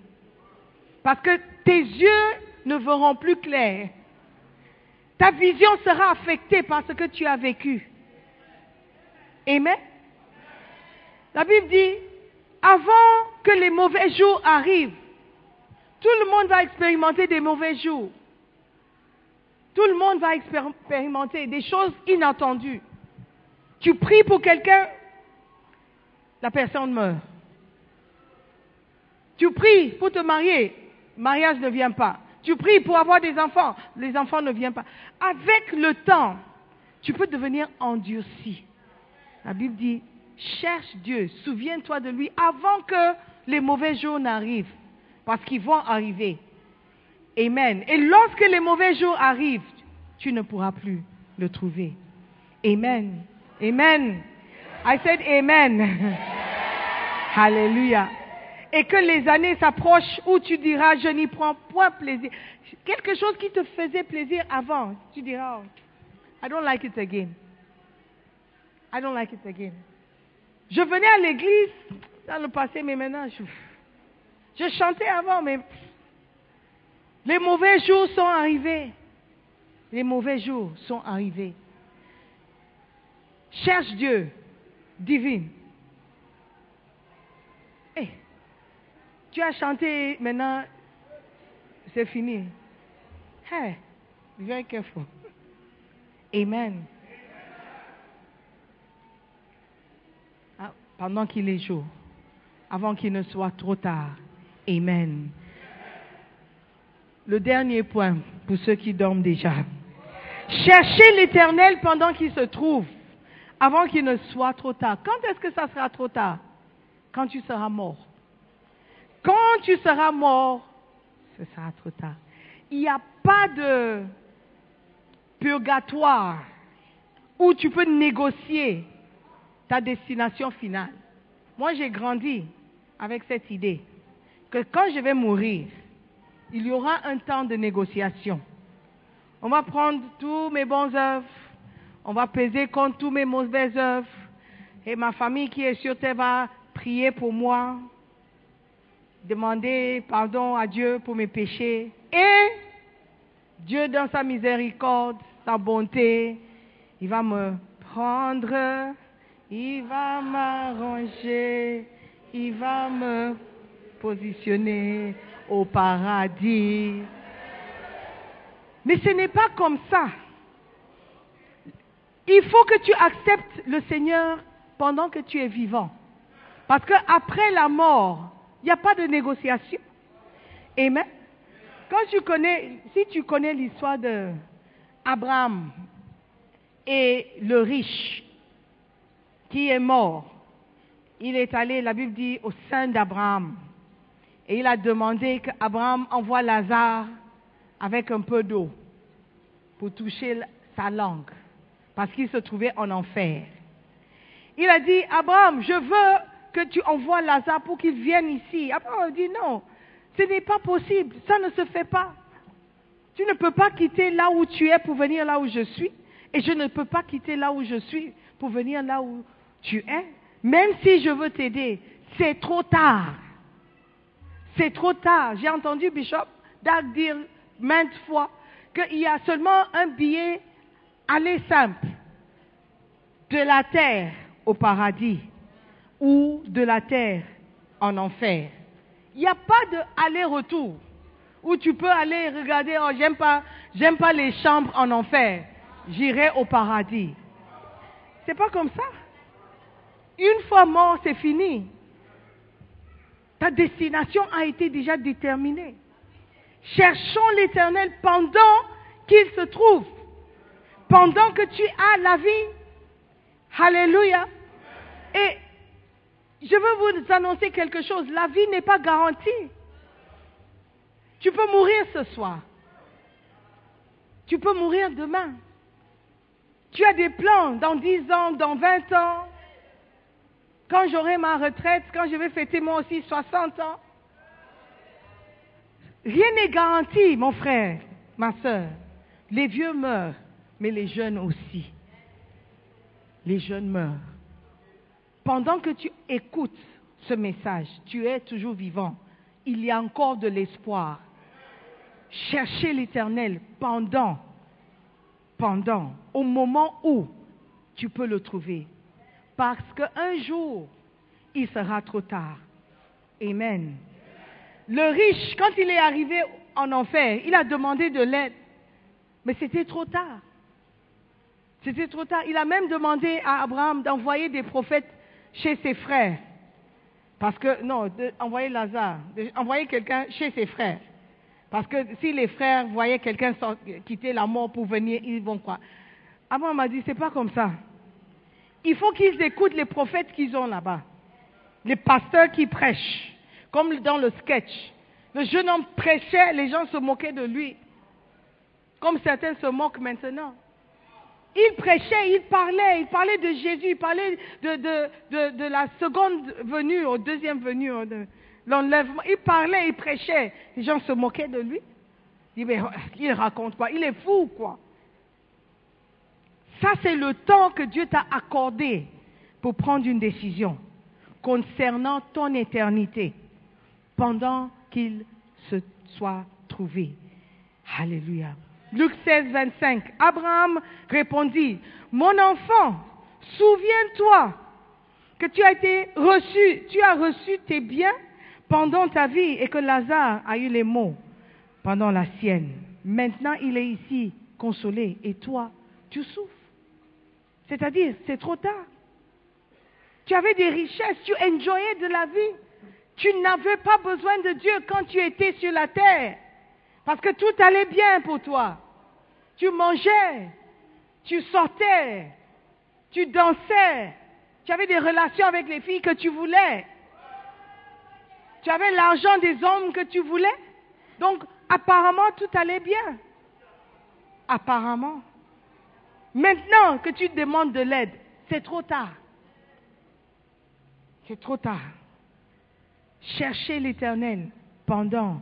Parce que tes yeux ne verront plus clair. Ta vision sera affectée par ce que tu as vécu. Amen. La Bible dit, avant que les mauvais jours arrivent, tout le monde va expérimenter des mauvais jours. Tout le monde va expérimenter des choses inattendues. Tu pries pour quelqu'un, la personne meurt. Tu pries pour te marier, mariage ne vient pas. Tu pries pour avoir des enfants, les enfants ne viennent pas. Avec le temps, tu peux devenir endurci. La Bible dit, cherche Dieu, souviens-toi de lui avant que les mauvais jours n'arrivent, parce qu'ils vont arriver. Amen. Et lorsque les mauvais jours arrivent, tu ne pourras plus le trouver. Amen. Amen. I said amen. Hallelujah et que les années s'approchent où tu diras, je n'y prends point plaisir. Quelque chose qui te faisait plaisir avant, tu diras, oh, I don't like it again. I don't like it again. Je venais à l'église dans le passé, mais maintenant, je chantais avant, mais les mauvais jours sont arrivés. Les mauvais jours sont arrivés. Cherche Dieu, divine. Tu as chanté, maintenant, c'est fini. Hey, very careful. Amen. Ah, pendant qu'il est jour, avant qu'il ne soit trop tard. Amen. Le dernier point pour ceux qui dorment déjà. Cherchez l'éternel pendant qu'il se trouve, avant qu'il ne soit trop tard. Quand est-ce que ça sera trop tard? Quand tu seras mort. Quand tu seras mort, ce sera trop tard. Il n'y a pas de purgatoire où tu peux négocier ta destination finale. Moi, j'ai grandi avec cette idée que quand je vais mourir, il y aura un temps de négociation. On va prendre tous mes bons œuvres, on va peser contre tous mes mauvaises œuvres, et ma famille qui est sur terre va prier pour moi, demander pardon à Dieu pour mes péchés. Et Dieu, dans sa miséricorde, sa bonté, il va me prendre, il va m'arranger, il va me positionner au paradis. Mais ce n'est pas comme ça. Il faut que tu acceptes le Seigneur pendant que tu es vivant. Parce qu'après la mort, il n'y a pas de négociation. Amen. Quand si tu connais l'histoire de Abraham et le riche qui est mort, il est allé, la Bible dit, au sein d'Abraham. Et il a demandé qu'Abraham envoie Lazare avec un peu d'eau pour toucher sa langue, parce qu'il se trouvait en enfer. Il a dit, Abraham, je veux que tu envoies Lazare pour qu'il vienne ici. Après, on dit non, ce n'est pas possible, ça ne se fait pas. Tu ne peux pas quitter là où tu es pour venir là où je suis, et je ne peux pas quitter là où je suis pour venir là où tu es. Même si je veux t'aider, c'est trop tard. C'est trop tard. J'ai entendu Bishop Dag dire maintes fois qu'il y a seulement un billet aller simple de la terre au paradis ou de la terre en enfer. Il n'y a pas de aller-retour où tu peux aller regarder, oh, j'aime pas, les chambres en enfer, j'irai au paradis. C'est pas comme ça. Une fois mort, c'est fini. Ta destination a été déjà déterminée. Cherchons l'éternel pendant qu'il se trouve. Pendant que tu as la vie. Alléluia. Et je veux vous annoncer quelque chose. La vie n'est pas garantie. Tu peux mourir ce soir. Tu peux mourir demain. Tu as des plans dans 10 ans, dans 20 ans. Quand j'aurai ma retraite, quand je vais fêter moi aussi 60 ans. Rien n'est garanti, mon frère, ma soeur. Les vieux meurent, mais les jeunes aussi. Les jeunes meurent. Pendant que tu écoutes ce message, tu es toujours vivant. Il y a encore de l'espoir. Cherchez l'éternel pendant, pendant, au moment où tu peux le trouver. Parce qu'un jour, il sera trop tard. Amen. Le riche, quand il est arrivé en enfer, il a demandé de l'aide. Mais c'était trop tard. C'était trop tard. Il a même demandé à Abraham d'envoyer des prophètes chez ses frères. Parce que, non, d'envoyer Lazare, d'envoyer quelqu'un chez ses frères. Parce que si les frères voyaient quelqu'un quitter la mort pour venir, ils vont quoi Abraham m'a dit, c'est pas comme ça. Il faut qu'ils écoutent les prophètes qu'ils ont là-bas. Les pasteurs qui prêchent. Comme dans le sketch. Le jeune homme prêchait, les gens se moquaient de lui. Comme certains se moquent maintenant. Il prêchait, il parlait, il parlait de Jésus, il parlait de, la seconde venue, au deuxième venue, de l'enlèvement. Il parlait, il prêchait. Les gens se moquaient de lui. Il mais il raconte quoi? Il est fou, quoi. Ça, c'est le temps que Dieu t'a accordé pour prendre une décision concernant ton éternité pendant qu'il se soit trouvé. Alléluia. Luc 16, 25. Abraham répondit, Mon enfant, souviens-toi que tu as été reçu, tu as reçu tes biens pendant ta vie et que Lazare a eu les maux pendant la sienne. Maintenant, il est ici consolé et toi, tu souffres. C'est-à-dire, c'est trop tard. Tu avais des richesses, tu enjoyais de la vie. Tu n'avais pas besoin de Dieu quand tu étais sur la terre. Parce que tout allait bien pour toi. Tu mangeais, tu sortais, tu dansais, tu avais des relations avec les filles que tu voulais. Tu avais l'argent des hommes que tu voulais. Donc, apparemment, tout allait bien. Apparemment. Maintenant que tu demandes de l'aide, c'est trop tard. C'est trop tard. Cherchez l'Éternel pendant,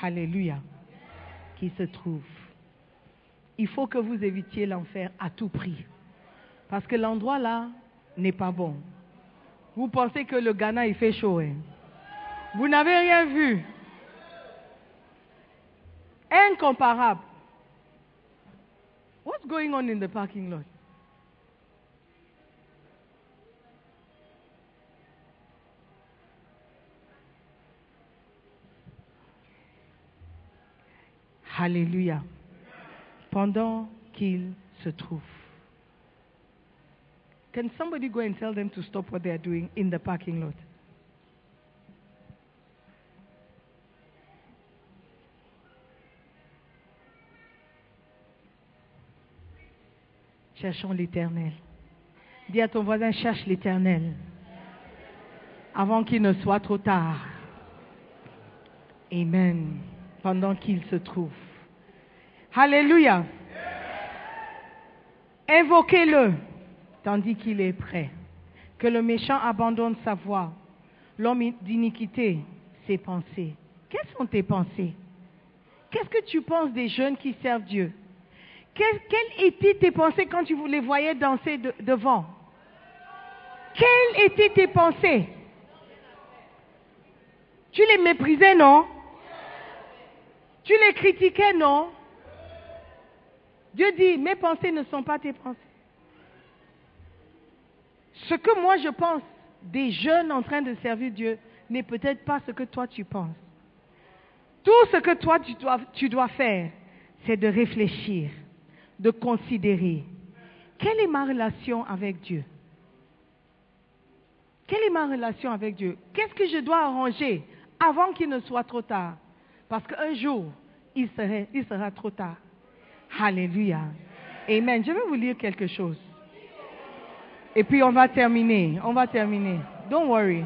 Alléluia, qui se trouve. Il faut que vous évitiez l'enfer à tout prix. Parce que l'endroit là n'est pas bon. Vous pensez que le Ghana, il fait chaud. Hein? Vous n'avez rien vu. Incomparable. What's going on in the parking lot? Alléluia. Pendant qu'il se trouve. Can somebody go and tell them to stop what they are doing in the parking lot? Cherchons l'éternel. Dis à ton voisin, cherche l'éternel. Avant qu'il ne soit trop tard. Amen. Pendant qu'il se trouve. Alléluia. Invoquez-le tandis qu'il est prêt. Que le méchant abandonne sa voie. L'homme d'iniquité, ses pensées. Quelles sont tes pensées? Qu'est-ce que tu penses des jeunes qui servent Dieu? Quelles étaient tes pensées quand tu les voyais danser de- devant? Quelles étaient tes pensées? Tu les méprisais, non? Tu les critiquais, non? Dieu dit, mes pensées ne sont pas tes pensées. Ce que moi je pense des jeunes en train de servir Dieu n'est peut-être pas ce que toi tu penses. Tout ce que toi tu dois faire, c'est de réfléchir, de considérer. Quelle est ma relation avec Dieu? Quelle est ma relation avec Dieu? Qu'est-ce que je dois arranger avant qu'il ne soit trop tard? Parce qu'un jour, il, serait, il sera trop tard. Alléluia. Amen. Je vais vous lire quelque chose. Et puis on va terminer. On va terminer. Don't worry.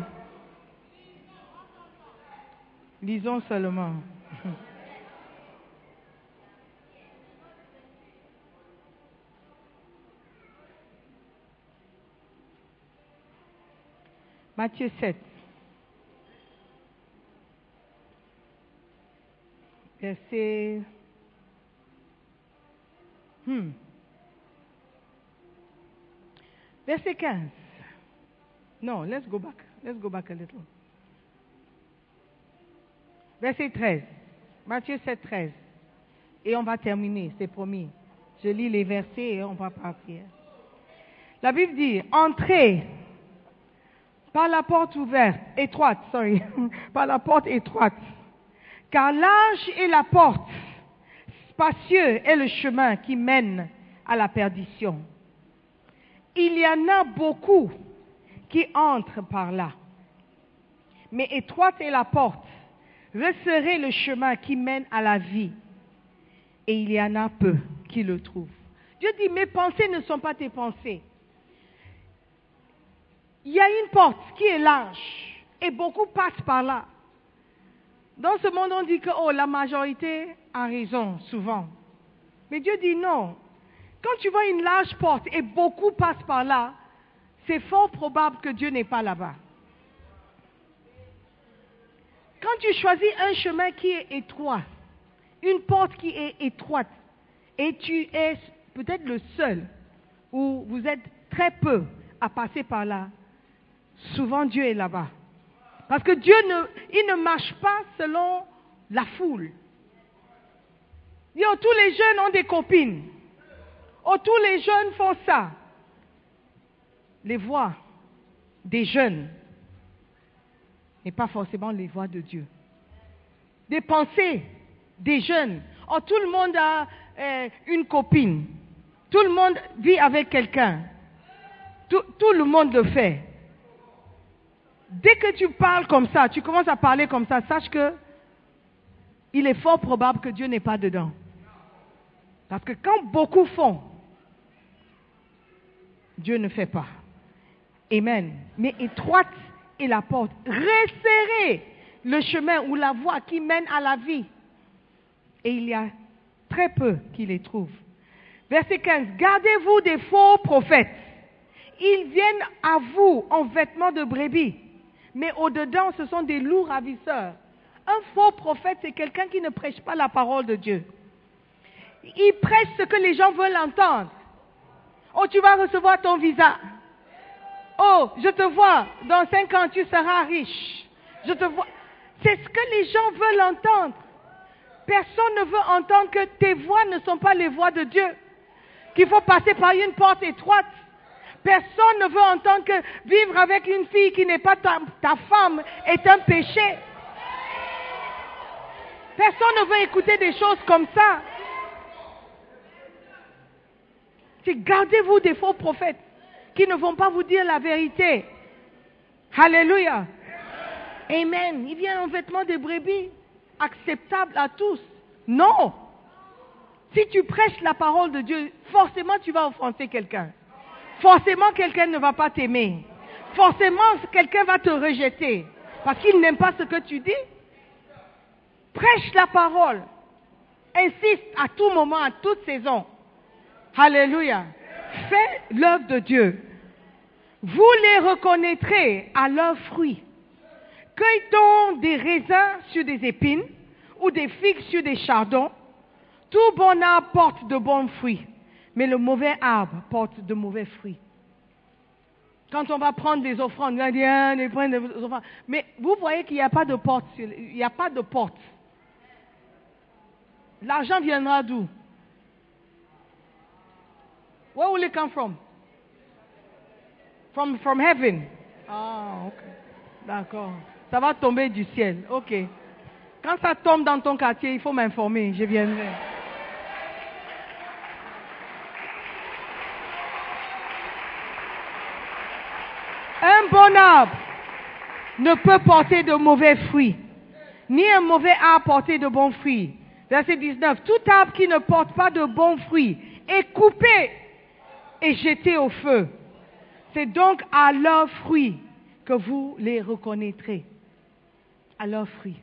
Lisons seulement. Matthieu 7. Verset. Hmm. Verset 15. No, let's go back. Let's go back a little. Verset 13. Matthieu 7, 13. Et on va terminer, c'est promis. Je lis les versets et on va partir. La Bible dit, entrez par la porte ouverte, étroite, sorry, par la porte étroite. Car large est la porte, spacieux est le chemin qui mène à la perdition. Il y en a beaucoup qui entrent par là. Mais étroite est la porte, resserrez le chemin qui mène à la vie. Et il y en a peu qui le trouvent. Dieu dit, mes pensées ne sont pas tes pensées. Il y a une porte qui est large et beaucoup passent par là. Dans ce monde, on dit que oh, la majorité a raison souvent. Mais Dieu dit non. Quand tu vois une large porte et beaucoup passent par là, c'est fort probable que Dieu n'est pas là-bas. Quand tu choisis un chemin qui est étroit, une porte qui est étroite, et tu es peut-être le seul, ou vous êtes très peu à passer par là, souvent Dieu est là-bas. Parce que Dieu ne, il ne marche pas selon la foule. Yo, tous les jeunes ont des copines. Oh, tous les jeunes font ça. Les voix des jeunes n'est pas forcément les voix de Dieu. Des pensées des jeunes. Oh, tout le monde a euh, une copine. Tout le monde vit avec quelqu'un. Tout, tout le monde le fait. Dès que tu parles comme ça, tu commences à parler comme ça, sache que il est fort probable que Dieu n'est pas dedans. Parce que quand beaucoup font, Dieu ne fait pas. Amen. Mais étroite est la porte. Resserrez le chemin ou la voie qui mène à la vie. Et il y a très peu qui les trouvent. Verset 15. Gardez-vous des faux prophètes. Ils viennent à vous en vêtements de brebis, mais au-dedans, ce sont des loups ravisseurs. Un faux prophète, c'est quelqu'un qui ne prêche pas la parole de Dieu. Il prêche ce que les gens veulent entendre. Oh, tu vas recevoir ton visa. Oh, je te vois, dans cinq ans, tu seras riche. Je te vois. C'est ce que les gens veulent entendre. Personne ne veut entendre que tes voix ne sont pas les voix de Dieu. Qu'il faut passer par une porte étroite. Personne ne veut entendre que vivre avec une fille qui n'est pas ta, femme est un péché. Personne ne veut écouter des choses comme ça. Gardez-vous des faux prophètes qui ne vont pas vous dire la vérité. Alléluia. Amen. Ils viennent en vêtements de brebis, acceptable à tous. Non. Si tu prêches la parole de Dieu, forcément tu vas offenser quelqu'un. Forcément quelqu'un ne va pas t'aimer. Forcément quelqu'un va te rejeter parce qu'il n'aime pas ce que tu dis. Prêche la parole. Insiste à tout moment, à toute saison. Alléluia. Fais l'œuvre de Dieu. Vous les reconnaîtrez à leurs fruits. Cueille-t-on des raisins sur des épines ou des figues sur des chardons Tout bon arbre porte de bons fruits, mais le mauvais arbre porte de mauvais fruits. Quand on va prendre des offrandes, on des offrandes. Mais vous voyez qu'il n'y a pas de porte. Il n'y a pas de porte. L'argent viendra d'où? Where will it come from? From, from heaven. Ah, ok. D'accord. Ça va tomber du ciel. Ok. Quand ça tombe dans ton quartier, il faut m'informer. Je viendrai. Un bon arbre ne peut porter de mauvais fruits, ni un mauvais arbre porter de bons fruits. Verset 19. Tout arbre qui ne porte pas de bons fruits est coupé et jeté au feu. C'est donc à leurs fruits que vous les reconnaîtrez. À leurs fruits.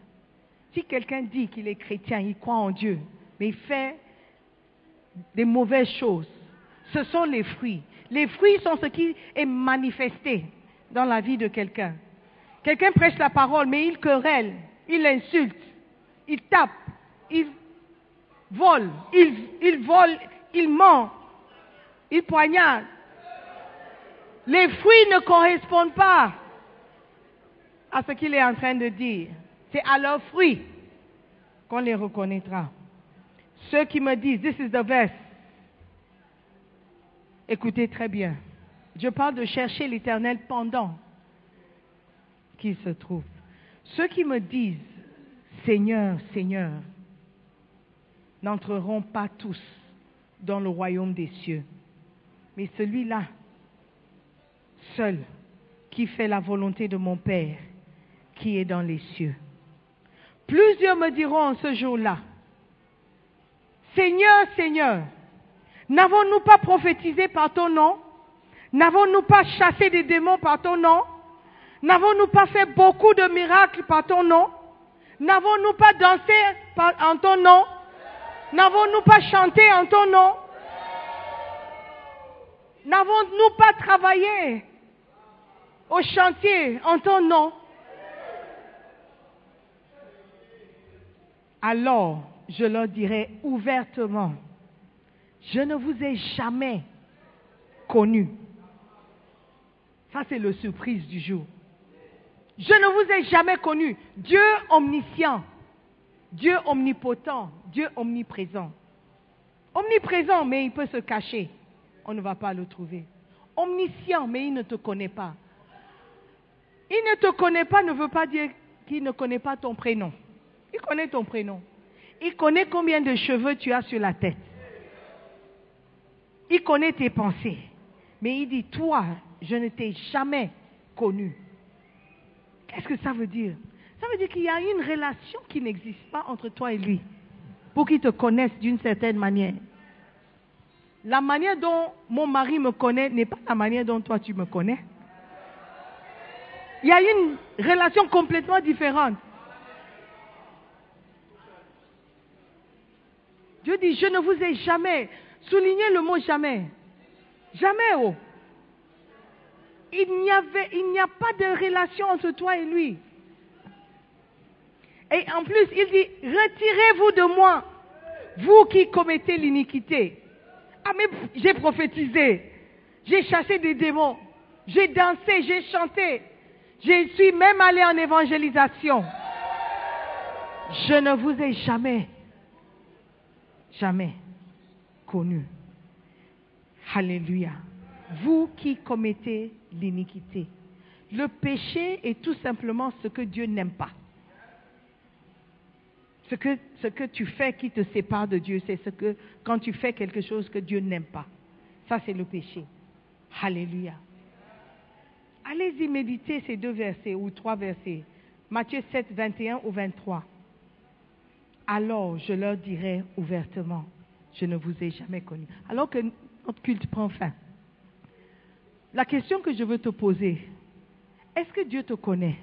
Si quelqu'un dit qu'il est chrétien, il croit en Dieu, mais il fait des mauvaises choses, ce sont les fruits. Les fruits sont ce qui est manifesté dans la vie de quelqu'un. Quelqu'un prêche la parole, mais il querelle, il insulte, il tape, il vole, il, il vole, il ment, il poignarde. Les fruits ne correspondent pas à ce qu'il est en train de dire. C'est à leurs fruits qu'on les reconnaîtra. Ceux qui me disent, this is the verse, écoutez très bien. Je parle de chercher l'éternel pendant qu'il se trouve. Ceux qui me disent, Seigneur, Seigneur, n'entreront pas tous dans le royaume des cieux, mais celui-là, seul, qui fait la volonté de mon Père, qui est dans les cieux. Plusieurs me diront en ce jour-là, Seigneur, Seigneur, n'avons-nous pas prophétisé par ton nom N'avons-nous pas chassé des démons par ton nom? N'avons-nous pas fait beaucoup de miracles par ton nom? N'avons-nous pas dansé en ton nom? N'avons-nous pas chanté en ton nom? N'avons-nous pas travaillé au chantier en ton nom? Alors, je leur dirai ouvertement, je ne vous ai jamais connu. Ça, c'est le surprise du jour. Je ne vous ai jamais connu. Dieu omniscient, Dieu omnipotent, Dieu omniprésent. Omniprésent, mais il peut se cacher. On ne va pas le trouver. Omniscient, mais il ne te connaît pas. Il ne te connaît pas ne veut pas dire qu'il ne connaît pas ton prénom. Il connaît ton prénom. Il connaît combien de cheveux tu as sur la tête. Il connaît tes pensées. Mais il dit, toi, je ne t'ai jamais connu. Qu'est-ce que ça veut dire? Ça veut dire qu'il y a une relation qui n'existe pas entre toi et lui pour qu'il te connaisse d'une certaine manière. La manière dont mon mari me connaît n'est pas la manière dont toi tu me connais. Il y a une relation complètement différente. Dieu dit, je ne vous ai jamais, soulignez le mot jamais. Jamais, oh. Il n'y a pas de relation entre toi et lui. Et en plus, il dit, retirez-vous de moi, vous qui commettez l'iniquité. Ah, mais j'ai prophétisé, j'ai chassé des démons, j'ai dansé, j'ai chanté, je suis même allé en évangélisation. Je ne vous ai jamais, jamais connu. Alléluia. Vous qui commettez l'iniquité. Le péché est tout simplement ce que Dieu n'aime pas. Ce que, ce que tu fais qui te sépare de Dieu, c'est ce que quand tu fais quelque chose que Dieu n'aime pas. Ça, c'est le péché. Alléluia. Allez-y méditer ces deux versets ou trois versets. Matthieu 7, 21 ou 23. Alors je leur dirai ouvertement, je ne vous ai jamais connu. Alors que notre culte prend fin. La question que je veux te poser, est-ce que Dieu te connaît?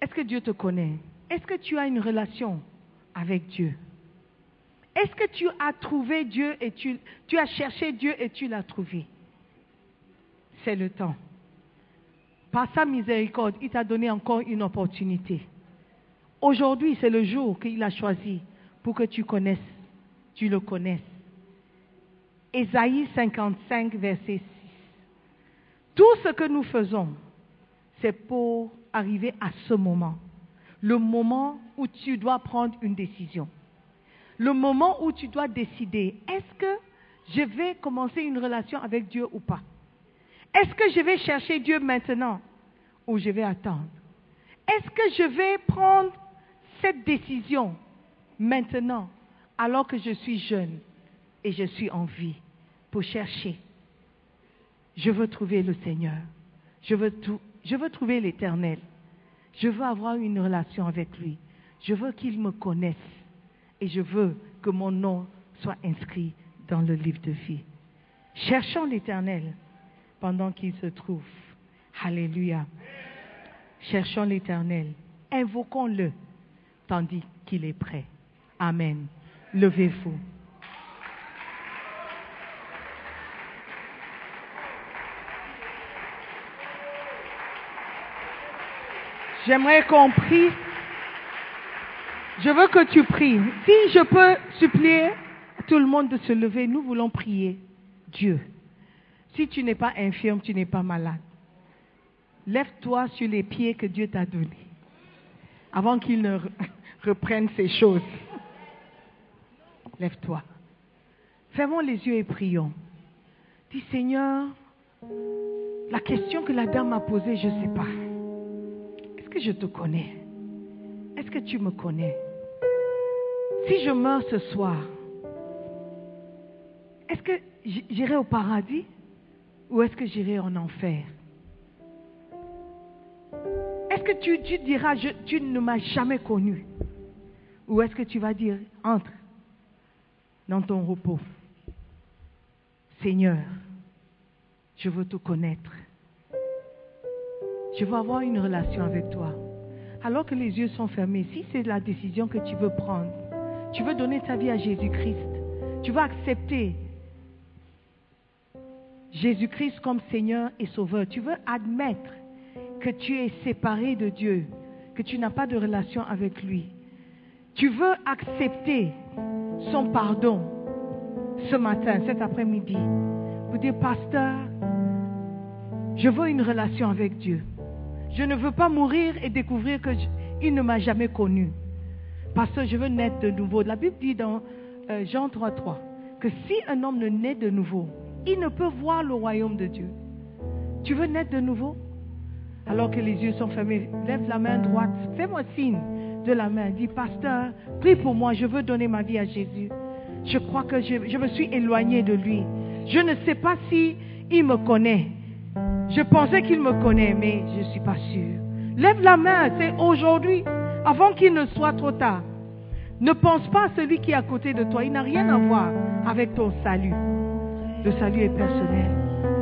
Est-ce que Dieu te connaît? Est-ce que tu as une relation avec Dieu? Est-ce que tu as trouvé Dieu et tu, as cherché Dieu et tu l'as trouvé? C'est le temps. Par sa miséricorde, il t'a donné encore une opportunité. Aujourd'hui, c'est le jour qu'il a choisi pour que tu connaisses, tu le connaisses. Ésaïe 55, verset 6. Tout ce que nous faisons, c'est pour arriver à ce moment. Le moment où tu dois prendre une décision. Le moment où tu dois décider, est-ce que je vais commencer une relation avec Dieu ou pas? Est-ce que je vais chercher Dieu maintenant ou je vais attendre? Est-ce que je vais prendre cette décision maintenant alors que je suis jeune? Et je suis en vie pour chercher Je veux trouver le Seigneur. Je veux, trouver l'Éternel. Je veux avoir une relation avec lui. Je veux qu'il me connaisse. Et je veux que mon nom soit inscrit dans le livre de vie. Cherchons l'Éternel pendant qu'il se trouve. Alléluia. Cherchons l'Éternel. Invoquons-le tandis qu'il est prêt. Amen. Levez-vous. J'aimerais qu'on prie. Je veux que tu pries. Si je peux supplier tout le monde de se lever, nous voulons prier Dieu. Si tu n'es pas infirme, tu n'es pas malade, lève-toi sur les pieds que Dieu t'a donnés avant qu'il ne reprenne ces choses. Lève-toi. Fermons les yeux et prions. Dis Seigneur, la question que la dame m'a posée, je ne sais pas. Je te connais? Est-ce que tu me connais? Si je meurs ce soir, est-ce que j'irai au paradis ou est-ce que j'irai en enfer? Est-ce que tu, diras, tu ne m'as jamais connu? Ou est-ce que tu vas dire, entre dans ton repos. Seigneur, je veux te connaître. Je veux avoir une relation avec toi. Alors que les yeux sont fermés, si c'est la décision que tu veux prendre, tu veux donner ta vie à Jésus-Christ, tu veux accepter Jésus-Christ comme Seigneur et Sauveur, tu veux admettre que tu es séparé de Dieu, que tu n'as pas de relation avec lui. Tu veux accepter son pardon ce matin, cet après-midi. Vous dire, pasteur, je veux une relation avec Dieu. Je ne veux pas mourir et découvrir qu'il ne m'a jamais connu. Parce que je veux naître de nouveau. La Bible dit dans euh, Jean 3.3 que si un homme ne naît de nouveau, il ne peut voir le royaume de Dieu. Tu veux naître de nouveau? Alors que les yeux sont fermés, lève la main droite, fais-moi signe de la main. Dis, pasteur, prie pour moi, je veux donner ma vie à Jésus. Je crois que je, je me suis éloigné de lui. Je ne sais pas si il me connaît. Je pensais qu'il me connaît, mais je ne suis pas sûr. Lève la main, c'est aujourd'hui, avant qu'il ne soit trop tard. Ne pense pas à celui qui est à côté de toi. Il n'a rien à voir avec ton salut. Le salut est personnel.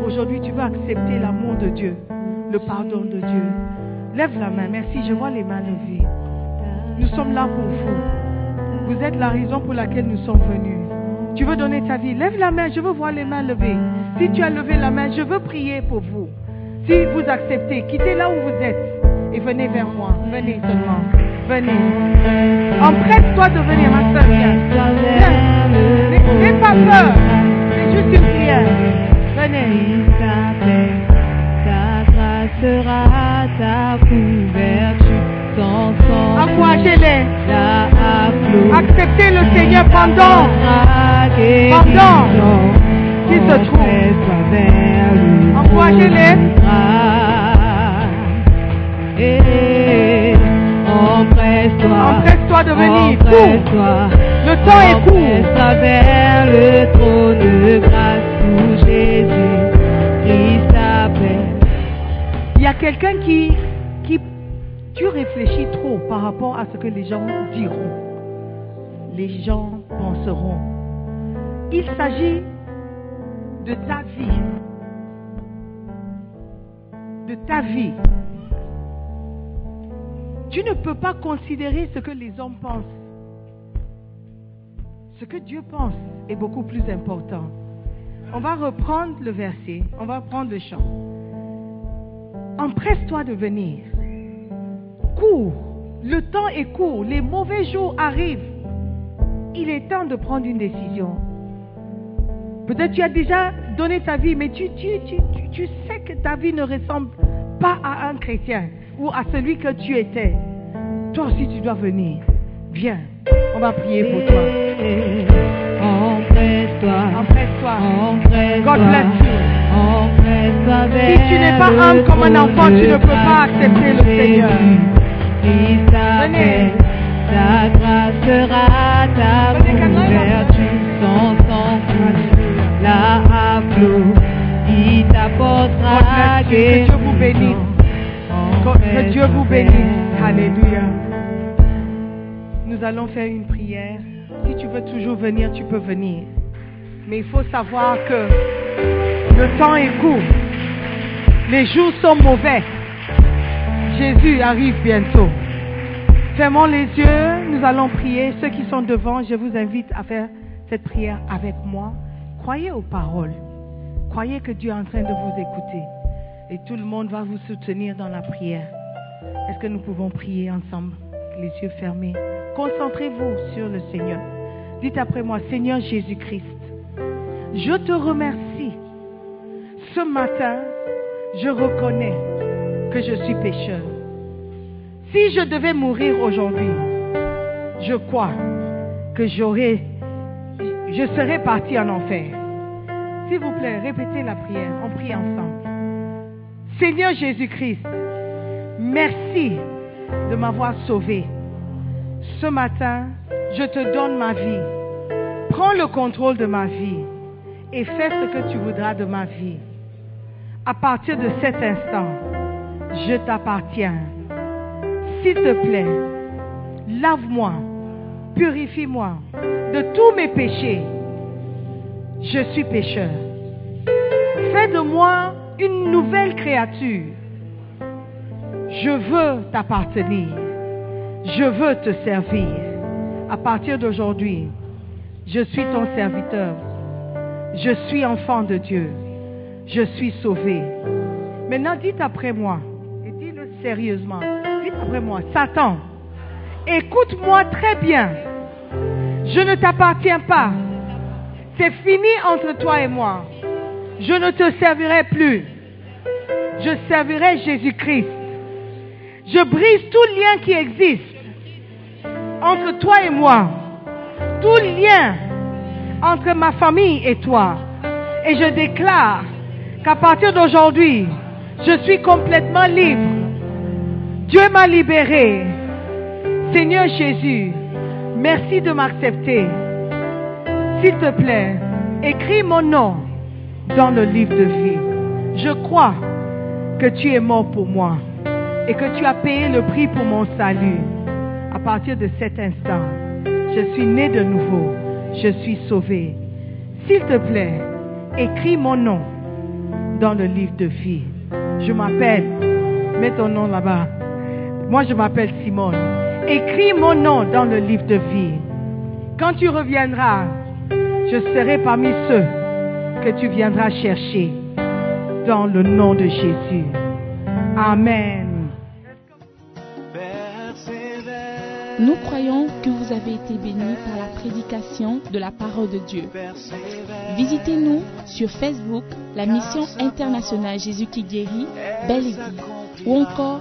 Aujourd'hui, tu veux accepter l'amour de Dieu, le pardon de Dieu. Lève la main. Merci, je vois les mains levées. Nous sommes là pour vous. Vous êtes la raison pour laquelle nous sommes venus. Tu veux donner ta vie? Lève la main, je veux voir les mains levées. Si tu as levé la main, je veux prier pour vous. Si vous acceptez, quittez là où vous êtes et venez vers moi. Venez seulement. Venez. Empresse-toi de venir, ma soeur. N'aie pas peur. C'est juste une prière. Venez. Ta grâce sera ta couverture. Encouragez-les. Acceptez le Seigneur pendant, pendant qu'il se trouve. Encouragez-les. Empresse-toi. Empresse-toi de venir. Cours. Le temps est court. Vers le trône de grâce où Jésus Christ t'appelle. Il y a quelqu'un qui, qui, tu réfléchis trop par rapport à ce que les gens diront. Les gens penseront. Il s'agit de ta vie. De ta vie. Tu ne peux pas considérer ce que les hommes pensent. Ce que Dieu pense est beaucoup plus important. On va reprendre le verset, on va prendre le chant. Empresse-toi de venir. Cours. Le temps est court. Les mauvais jours arrivent. il est temps de prendre une décision. Peut-être tu as déjà donné ta vie, mais tu, tu, tu, tu, sais que ta vie ne ressemble pas à un chrétien ou à celui que tu étais. Toi aussi, tu dois venir. Viens, on va prier pour toi. Empresse-toi, Empresse-toi. God bless you. Si tu n'es pas humble comme un enfant, tu ne peux pas accepter le Seigneur. S'appelle, ta grâce sera ta Venez, Camille. À flot, il God t'apportera bless you. Que Dieu vous bénisse. Que Dieu vous bénisse. Alléluia. Nous allons faire une prière. Si tu veux toujours venir, tu peux venir. Mais il faut savoir que le temps est court. Les jours sont mauvais. Jésus arrive bientôt. Fermons les yeux, nous allons prier. Ceux qui sont devant, je vous invite à faire cette prière avec moi. Croyez aux paroles. Croyez que Dieu est en train de vous écouter. Et tout le monde va vous soutenir dans la prière. Est-ce que nous pouvons prier ensemble, les yeux fermés? Concentrez-vous sur le Seigneur. Dites après moi, Seigneur Jésus-Christ, je te remercie. Ce matin, je reconnais que je suis pécheur. Si je devais mourir aujourd'hui, je crois que j'aurais, je serais parti en enfer. S'il vous plaît, répétez la prière. On prie ensemble. Seigneur Jésus-Christ, merci de m'avoir sauvé. Ce matin, je te donne ma vie. Prends le contrôle de ma vie et fais ce que tu voudras de ma vie. À partir de cet instant, je t'appartiens. S'il te plaît, lave-moi, purifie-moi de tous mes péchés. Je suis pécheur. Fais de moi une nouvelle créature. Je veux t'appartenir. Je veux te servir. À partir d'aujourd'hui, je suis ton serviteur. Je suis enfant de Dieu. Je suis sauvé. Maintenant, dites après moi, et dis-le sérieusement. Dites après moi, Satan, écoute-moi très bien. Je ne t'appartiens pas. C'est fini entre toi et moi. Je ne te servirai plus. Je servirai Jésus-Christ. Je brise tout lien qui existe entre toi et moi. Tout lien entre ma famille et toi. Et je déclare qu'à partir d'aujourd'hui, je suis complètement libre. Dieu m'a libéré. Seigneur Jésus, merci de m'accepter. S'il te plaît, écris mon nom dans le livre de vie. Je crois que tu es mort pour moi et que tu as payé le prix pour mon salut. À partir de cet instant, je suis né de nouveau. Je suis sauvé. S'il te plaît, écris mon nom dans le livre de vie. Je m'appelle, mets ton nom là-bas. Moi, je m'appelle Simone. Écris mon nom dans le livre de vie. Quand tu reviendras, je serai parmi ceux que tu viendras chercher dans le nom de Jésus. Amen. Nous croyons que vous avez été bénis par la prédication de la parole de Dieu. Visitez-nous sur Facebook, la mission internationale Jésus qui guérit, Belle Église. Ou encore,